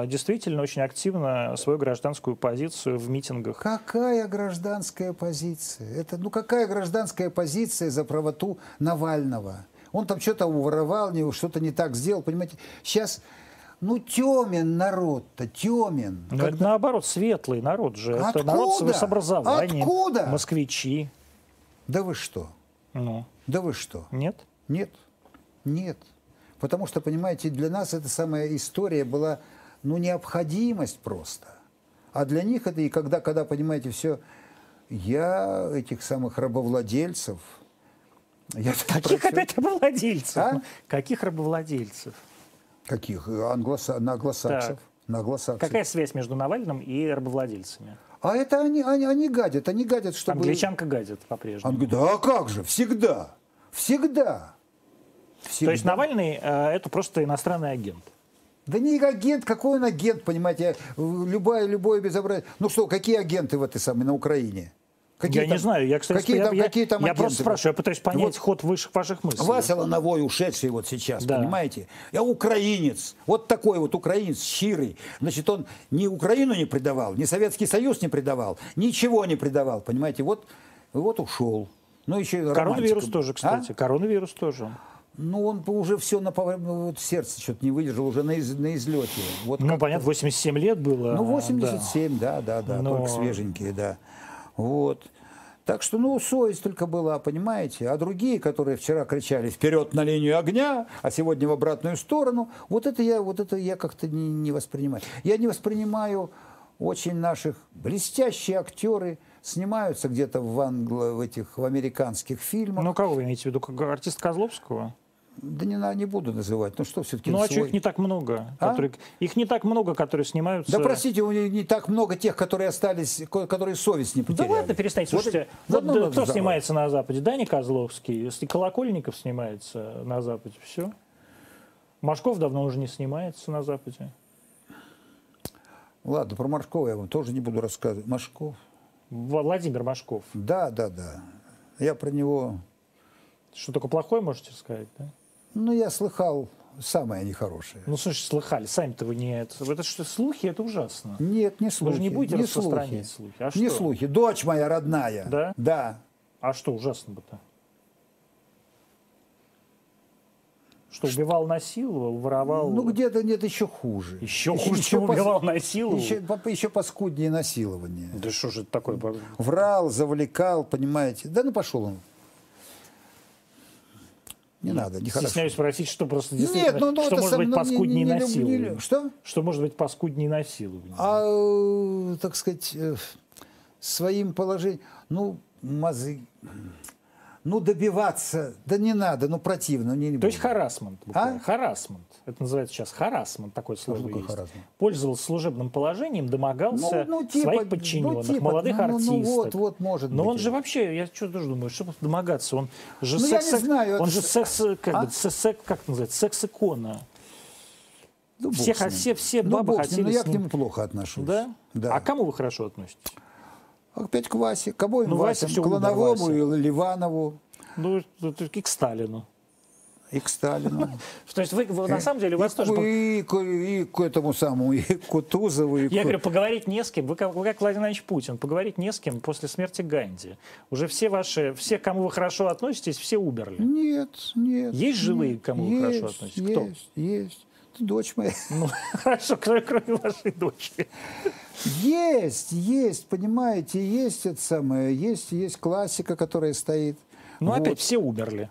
A: действительно очень активно свою гражданскую позицию в митингах.
B: Какая гражданская позиция? Это, ну какая гражданская позиция за правоту Навального? Он там что-то уворовал, что-то не так сделал, понимаете? Сейчас ну, темен народ-то, темен.
A: Но Когда... это наоборот, светлый народ же. Откуда? Это народ с образованием.
B: Откуда?
A: Москвичи.
B: Да вы что?
A: Ну.
B: Да вы что?
A: Нет?
B: Нет. Нет. Потому что, понимаете, для нас эта самая история была, ну, необходимость просто. А для них это и когда, когда, понимаете, все, я этих самых рабовладельцев,
A: я Каких опять рабовладельцев? А? Каких рабовладельцев?
B: Каких? Англоса... На англосаксов. На англосаксов.
A: Какая связь между Навальным и рабовладельцами?
B: А это они, они, они гадят, они гадят, чтобы...
A: Англичанка гадит по-прежнему.
B: Он да а как же, всегда, всегда.
A: всегда. То есть Навальный э, это просто иностранный агент?
B: Да не агент, какой он агент, понимаете, любое, любое безобразие. Ну что, какие агенты в этой самой на Украине?
A: Какие я там, не знаю, я, кстати,
B: какие
A: я,
B: там,
A: я,
B: какие там
A: я просто спрашиваю, я пытаюсь понять вот, ход высших ваших мыслей.
B: Вася Лановой, ушедший вот сейчас, да. понимаете? Я украинец, вот такой вот украинец, щирый. Значит, он ни Украину не предавал, ни Советский Союз не предавал, ничего не предавал, понимаете? Вот, вот ушел. Ну, еще
A: Коронавирус тоже, кстати, а? коронавирус тоже.
B: Ну, он уже все на вот сердце что-то не выдержал, уже на, из, на излете. Вот
A: ну, понятно, 87 лет было.
B: Ну, 87, да, да, да, да Но... только свеженькие, да. Вот. Так что, ну, совесть только была, понимаете? А другие, которые вчера кричали вперед на линию огня, а сегодня в обратную сторону, вот это я, вот это я как-то не, не воспринимаю. Я не воспринимаю очень наших блестящие актеры, снимаются где-то в, англо, в этих в американских фильмах.
A: Ну, кого вы имеете в виду? Артист Козловского?
B: Да не, не буду называть. Ну что все-таки?
A: Ну а свой... что их не так много? А? Которые... Их не так много, которые снимаются.
B: Да простите, у них не так много тех, которые остались, которые совесть не потеряли.
A: Да ладно, перестаньте. Слушайте, вот, вот, вот кто снимается на Западе? Дани Козловский, Колокольников снимается на Западе. Все. Машков давно уже не снимается на Западе.
B: Ладно, про Машкова я вам тоже не буду рассказывать. Машков.
A: Владимир Машков.
B: Да, да, да. Я про него...
A: Что только плохое можете сказать, да?
B: Ну, я слыхал самое нехорошее.
A: Ну, слушай, слыхали, сами-то вы не... Это, что, слухи? Это ужасно.
B: Нет, не слухи.
A: Вы же не будете не распространять слухи. слухи.
B: А не что? слухи. Дочь моя родная.
A: Да?
B: Да.
A: А что ужасно-то? Что, убивал, насиловал, воровал?
B: Ну, где-то нет, еще хуже.
A: Еще хуже, чем убивал, пос... насиловал?
B: Еще, еще паскуднее насилование.
A: Да что же это такое?
B: Врал, завлекал, понимаете. Да ну пошел он. Не надо, не
A: Стесняюсь хорошо. спросить, что просто Нет, ну, ну, что может быть паскуднее не, насилование.
B: Что?
A: Что может быть паскуднее насилование?
B: А, так сказать, э, своим положением, ну, мазы ну, добиваться, да не надо, ну, противно. Не, не
A: То есть харасмент. А? Харасмент. Это называется сейчас харасмент, такое слово есть. Харасмент? Пользовался служебным положением, домогался ну, ну, типа, своих подчиненных, ну, типа, молодых ну, артистов. Ну,
B: вот, вот, может
A: Но
B: быть.
A: он же вообще, я что тоже думаю, что домогаться? Он же
B: ну, секс, я не знаю,
A: он это... же секс, как, а? бы, секс, как это называется, секс-икона. Ну, все, все, все ну, бабы хотели
B: но
A: я
B: к нему плохо отношусь.
A: Да?
B: да?
A: А кому вы хорошо относитесь?
B: Опять к Васе. К обоим ну. Вася к Лановому и Ливанову.
A: Ну, и к Сталину.
B: И к Сталину.
A: То есть вы, на самом деле, у вас тоже...
B: И, к этому самому, и к Кутузову. И
A: Я говорю, поговорить не с кем. Вы как, Владимир Владимирович Путин, поговорить не с кем после смерти Ганди. Уже все ваши, все, кому вы хорошо относитесь, все умерли.
B: Нет, нет.
A: Есть живые, к кому вы хорошо относитесь? Кто?
B: Есть, есть. Дочь моя.
A: Ну, хорошо, кроме, вашей дочери.
B: Есть, есть, понимаете, есть это самое, есть, есть классика, которая стоит.
A: Ну, вот. опять все умерли.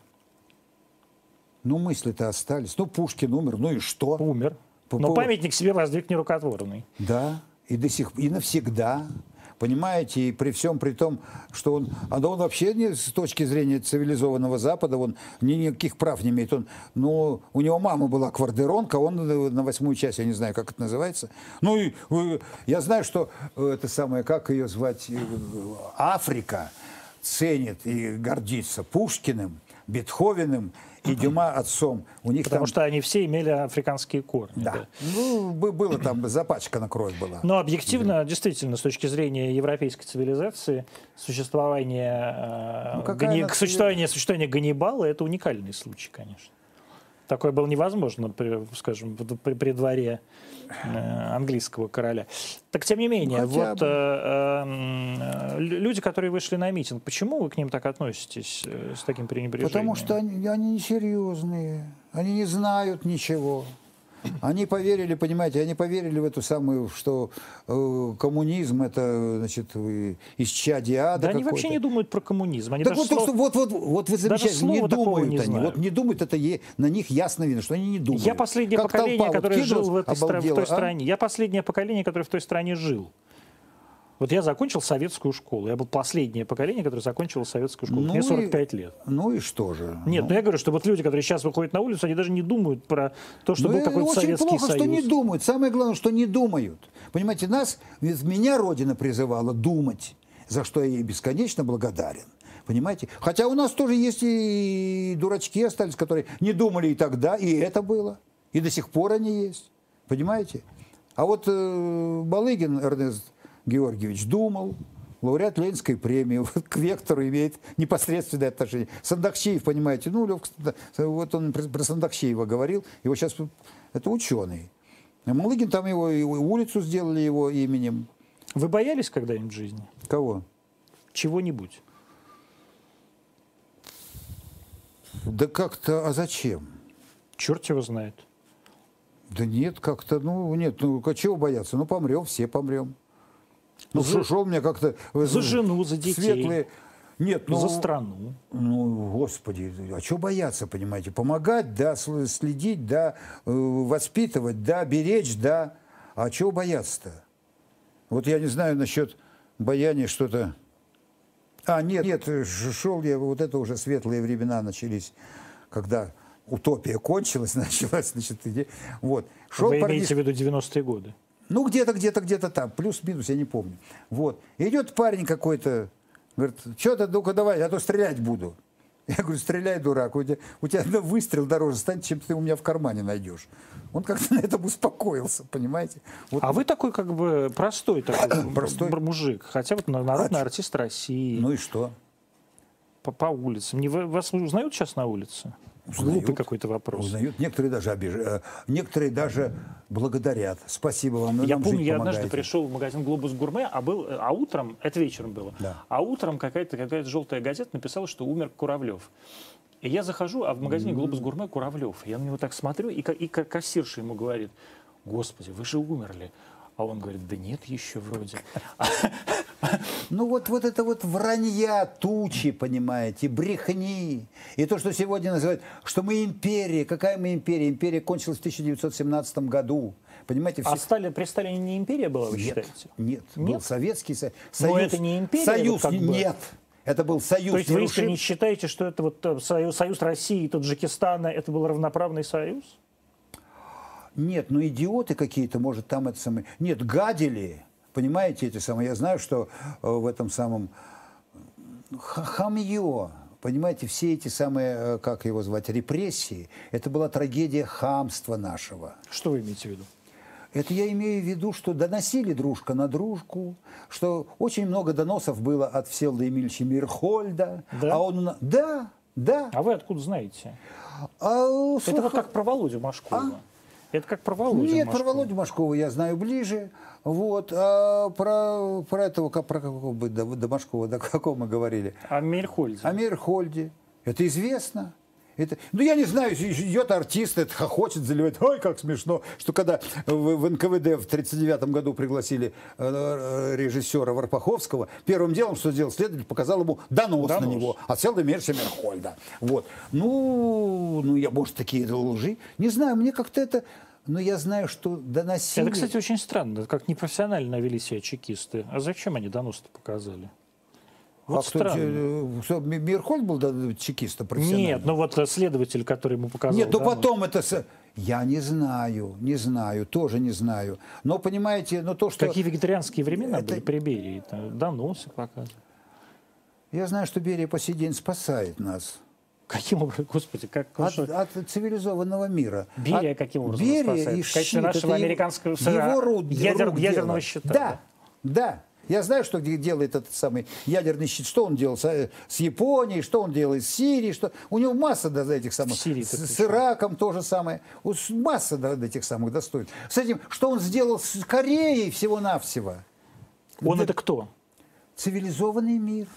B: Ну, мысли-то остались. Ну, Пушкин умер, ну и что?
A: Умер. По Но памятник себе воздвиг нерукотворный.
B: Да, и до сих и навсегда. Понимаете, и при всем при том, что он, а он вообще не с точки зрения цивилизованного Запада, он ни, никаких прав не имеет. Он, ну, у него мама была квардеронка, он на восьмую часть, я не знаю, как это называется. Ну, и э, я знаю, что э, это самое, как ее звать, э, Африка ценит и гордится Пушкиным, Бетховеным и Дюма отцом.
A: У них Потому там... что они все имели африканские корни.
B: Да. да. Ну, было там запачкана кровь была.
A: Но объективно, действительно, с точки зрения европейской цивилизации, существование, ну, гани... существование, существование Ганнибала – это уникальный случай, конечно. Такое было невозможно, при, скажем, при, при дворе э, английского короля. Так, тем не менее,
B: Ну, хотя
A: вот
B: бы.
A: э, э, люди, которые вышли на митинг, почему вы к ним так относитесь э, с таким пренебрежением?
B: Потому что они, они несерьезные, они не знают ничего. Они поверили, понимаете, они поверили в эту самую, что э, коммунизм это, значит, э, исчадие ада
A: Да они вообще не думают про коммунизм. Они
B: Так
A: даже
B: вот, что, вот, вот, вот вы замечаете, не думают
A: не
B: они.
A: знают.
B: Вот не думают, это е- на них ясно видно, что они не думают.
A: Я последнее
B: Как
A: поколение,
B: толпа вот
A: которое жил в, этой стра- в той
B: а?
A: стране. Я последнее поколение, которое в той стране жил. Вот я закончил советскую школу. Я был последнее поколение, которое закончило советскую школу.
B: Ну
A: Мне
B: и-
A: 45 лет.
B: Ну и что же?
A: Нет,
B: Ну,
A: ну я говорю, что вот люди, которые сейчас выходят на улицу, они даже не думают про то, что
B: ну,
A: был
B: и
A: какой-то
B: очень
A: Советский
B: плохо,
A: Союз.
B: что не думают. Самое главное, что не думают. Понимаете, нас, меня Родина призывала думать, за что я ей бесконечно благодарен. Понимаете? Хотя у нас тоже есть и дурачки остались, которые не думали и тогда, и это было. И до сих пор они есть. Понимаете? А вот э, Балыгин Эрнест Георгиевич думал, лауреат Ленинской премии, вот к вектору имеет непосредственное отношение. Сандакчеев, понимаете, ну, да, вот он про Сандакчеева говорил, его сейчас, это ученый. А Малыгин там его, и улицу сделали его именем.
A: Вы боялись когда-нибудь в жизни?
B: Кого?
A: Чего-нибудь?
B: Да как-то, а зачем?
A: Черт его знает.
B: Да нет, как-то, ну, нет, ну, чего бояться? Ну, помрем, все помрем. Ну,
A: За-
B: шел мне как-то... э,
A: За жену, за детей.
B: Светлые... Нет, ну...
A: За страну.
B: Ну, господи, а что бояться, понимаете? Помогать, да, сл- следить, да, э, воспитывать, да, беречь, да. А чего бояться-то? Вот я не знаю насчет бояния что-то... А, нет, нет, ш- шел я, вот это уже светлые времена начались, когда утопия кончилась, началась, значит, иди- вот. Шел
A: Вы
B: парниш-
A: имеете в виду 90-е годы?
B: Ну, где-то, где-то, где-то там, плюс-минус, я не помню. Вот. И идет парень какой-то, говорит, что ты, ну-ка давай, я то стрелять буду. Я говорю, стреляй, дурак, у тебя, у тебя выстрел дороже станет, чем ты у меня в кармане найдешь. Он как-то на этом успокоился, понимаете? Вот,
A: А вы такой как бы простой такой
B: Простой?
A: мужик. Хотя вот народный
B: А
A: артист России.
B: Ну и что?
A: по, по улицам. Не, вас узнают сейчас на улице?
B: Узнают.
A: Глупый какой-то вопрос.
B: Узнают. Некоторые даже обиж... э, некоторые даже благодарят. Спасибо вам.
A: Я помню, я однажды
B: помогаете.
A: пришел в магазин «Глобус Гурме», а, был, а утром, это вечером было,
B: Да.
A: а утром какая-то какая желтая газета написала, что умер Куравлев. И я захожу, а в магазине «Глобус Гурме» Куравлев. Я на него так смотрю, и, и ка- кассирша ему говорит, «Господи, вы же умерли». А он говорит, да нет еще вроде.
B: Ну вот, вот это вот вранья, тучи, понимаете, брехни. И то, что сегодня называют, что мы империя. Какая мы империя? Империя кончилась в 1917 году. Понимаете,
A: А
B: все...
A: Сталин, при Сталине не империя была, вы
B: Нет,
A: считаете?
B: нет, был
A: Нет?
B: Советский Со-
A: Но
B: Союз.
A: это не империя,
B: Союз,
A: вот как бы.
B: нет. Это был союз.
A: То есть вы
B: нерушим-
A: искренне считаете, что это вот э, союз, союз России и Таджикистана, это был равноправный союз?
B: Нет, ну идиоты какие-то, может, там это самое... Нет, гадили, понимаете, эти самые... Я знаю, что э, в этом самом... Хамье, понимаете, все эти самые, э, как его звать, репрессии, это была трагедия хамства нашего.
A: Что вы имеете в виду?
B: Это я имею в виду, что доносили дружка на дружку, что очень много доносов было от Всеволода Емельевича Мирхольда.
A: Да?
B: А он... Да, да.
A: А вы откуда знаете?
B: А,
A: Это
B: слуха-
A: вот как про Володю Машкова. Это как про Володю
B: Нет, про
A: Машкова.
B: Володю Машкова я знаю ближе. Вот, а про, про этого, как- про какого бы до, до Машкова, до какого мы говорили?
A: А Мельхольде?
B: О Мейерхольде. Это известно. Это, ну, я не знаю, идет артист, это хохочет, заливает. Ой, как смешно, что когда в, в НКВД в 1939 году пригласили э, режиссера Варпаховского, первым делом, что сделал следователь, показал ему донос,
A: Донос.
B: на него от Селда Мерша Мерхольда. Вот. Ну, ну, я, может, такие лжи. Не знаю, мне как-то это... Но я знаю, что доносили...
A: Это, кстати, очень странно, как непрофессионально вели себя чекисты. А зачем они донос показали? Вот
B: кто,
A: странно.
B: э, что, Ми- Мирхольд был да, чекиста профессиональный?
A: Нет, ну вот э, следователь, который ему показал.
B: Нет, ну
A: донос.
B: потом это... с- Я не знаю, не знаю, тоже не знаю. Но понимаете, ну то, что...
A: Какие вегетарианские времена
B: Это-
A: были при Берии? Доносы показывали.
B: Я знаю, что Берия по сей день спасает нас.
A: Каким образом, господи, как
B: От, от цивилизованного мира.
A: Берия
B: От-
A: каким образом
B: Берия
A: спасает?
B: и щит,
A: нашего
B: это его-
A: американского
B: его рук-
A: ядер-
B: рук
A: ядерного
B: дело.
A: щита,
B: Да, да. Я знаю, что где делает этот самый ядерный щит, что он делал с, э, с Японией, что он делает с Сирией, что у него масса да, этих самых,
A: Сирии
B: с, с Ираком то же самое, масса да, этих самых достоинств. С этим, что он сделал с Кореей всего-навсего.
A: Он
B: Да-
A: это кто?
B: Цивилизованный мир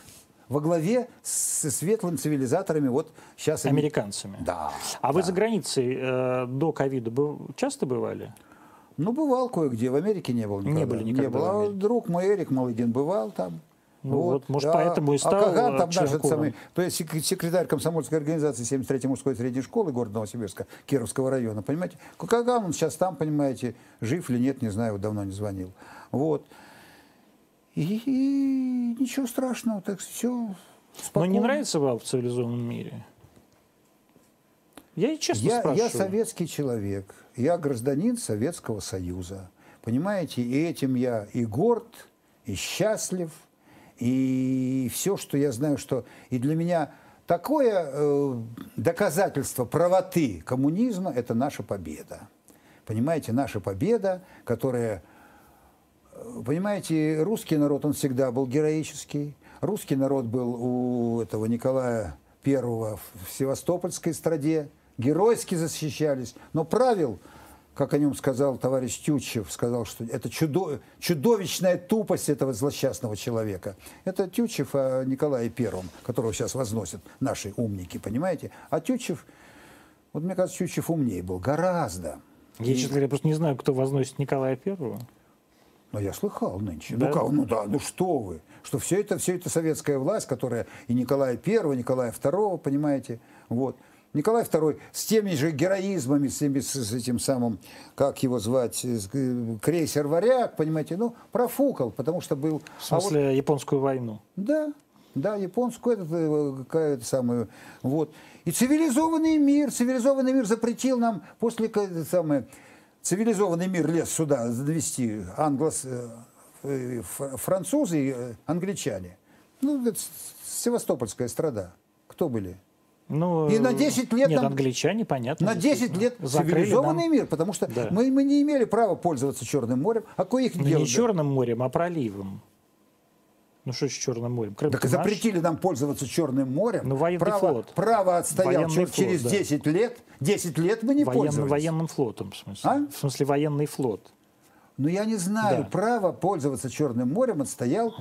B: во главе с светлыми цивилизаторами. Вот сейчас
A: Американцами.
B: Да.
A: А вы
B: да.
A: за границей э, до ковида часто бывали?
B: Ну, бывал кое-где. В Америке не был никогда.
A: Не были никогда
B: Не был.
A: в
B: А друг мой Эрик Малыгин бывал там.
A: Ну вот, может, поэтому и стал,
B: А Каган там
A: э,
B: наш этот
A: членкором.
B: самый, то есть сек- секретарь комсомольской организации 73-й мужской средней школы города Новосибирска, Кировского района, понимаете? Каган, он сейчас там, понимаете, жив или нет, не знаю, вот давно не звонил. Вот. И, и ничего страшного, так все
A: Но не нравится вам в цивилизованном мире? Я и честно
B: Я,
A: спрашиваю.
B: я советский человек, я гражданин Советского Союза. Понимаете, и этим я и горд, и счастлив, и все, что я знаю, что и для меня такое э, доказательство правоты коммунизма – это наша победа. Понимаете, наша победа, которая э, Понимаете, русский народ, он всегда был героический. Русский народ был у этого Николая Первого в Севастопольской страде. Геройски защищались. Но правил, как о нем сказал товарищ Тютчев, сказал, что это чудо, чудовищная тупость этого злосчастного человека. Это Тютчев о Николае Первом, которого сейчас возносят наши умники, понимаете? А Тютчев, вот мне кажется, Тютчев умнее был, гораздо.
A: Я, честно говоря, просто не знаю, кто возносит Николая Первого.
B: Но я слыхал нынче.
A: Да?
B: Ну как, ну да, ну что вы, что все это, все это советская власть, которая и Николая Первого, Николая Второго, понимаете, вот. Николай II с теми же героизмами, с, теми, с, этим самым, как его звать, с, э, крейсер «Варяг», понимаете, ну, профукал, потому что был...
A: В
B: а вот-
A: смысле, японскую войну.
B: да, да, японскую, э, какая-то самую, вот. И цивилизованный мир, цивилизованный мир запретил нам после, это самое, цивилизованный мир лез сюда довести англос, э, э, французы и э, англичане. Ну, это Севастопольская страда. Кто были?
A: Ну,
B: И на 10 лет
A: Нет,
B: нам-
A: англичане, понятно.
B: На 10 лет
A: Закрыли
B: цивилизованный
A: нам-
B: мир, потому что
A: Да.
B: мы, мы не имели права пользоваться Черным морем. А кое их
A: Ну,
B: дело?
A: не Черным морем, а проливом. Ну что с Черным морем? Крым
B: Так
A: наш.
B: запретили нам пользоваться Черным морем.
A: Ну, военный
B: право,
A: флот.
B: Право отстоял
A: Военный
B: чер-
A: флот,
B: через
A: да.
B: 10 лет. 10 лет мы не
A: Военно-
B: пользовались.
A: военным флотом, в смысле.
B: А?
A: В смысле, военный флот.
B: Но я не знаю,
A: Да.
B: право пользоваться Черным морем отстоял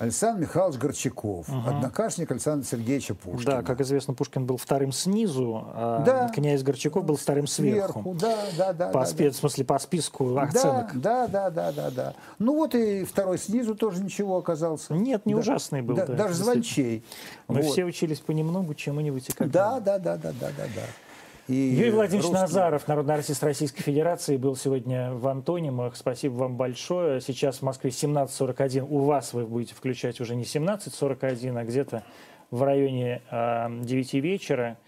B: Александр Михайлович Горчаков, однокашник Александра Сергеевича Пушкина.
A: Да, как известно, Пушкин был вторым снизу, а
B: Да.
A: князь Горчаков был вторым сверху.
B: Сверху, да, да, да.
A: По,
B: да,
A: спе- В смысле, по списку
B: да.
A: оценок.
B: Да, да, да, да, да. Ну вот и второй снизу тоже ничего оказался.
A: Нет, не
B: Да.
A: ужасный был.
B: Да,
A: да,
B: даже звончей.
A: Мы
B: Вот.
A: все учились понемногу, чему-нибудь и как
B: Да, да, да, да, да, да, да. И
A: Юрий Владимирович
B: русские-
A: Назаров, народный артист Российской Федерации, был сегодня в Антонимах. Спасибо вам большое. Сейчас в Москве 17.41. У вас вы будете включать уже не 17.41, а где-то в районе э, 9 вечера.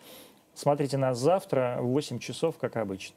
A: Смотрите нас завтра в 8 часов, как обычно.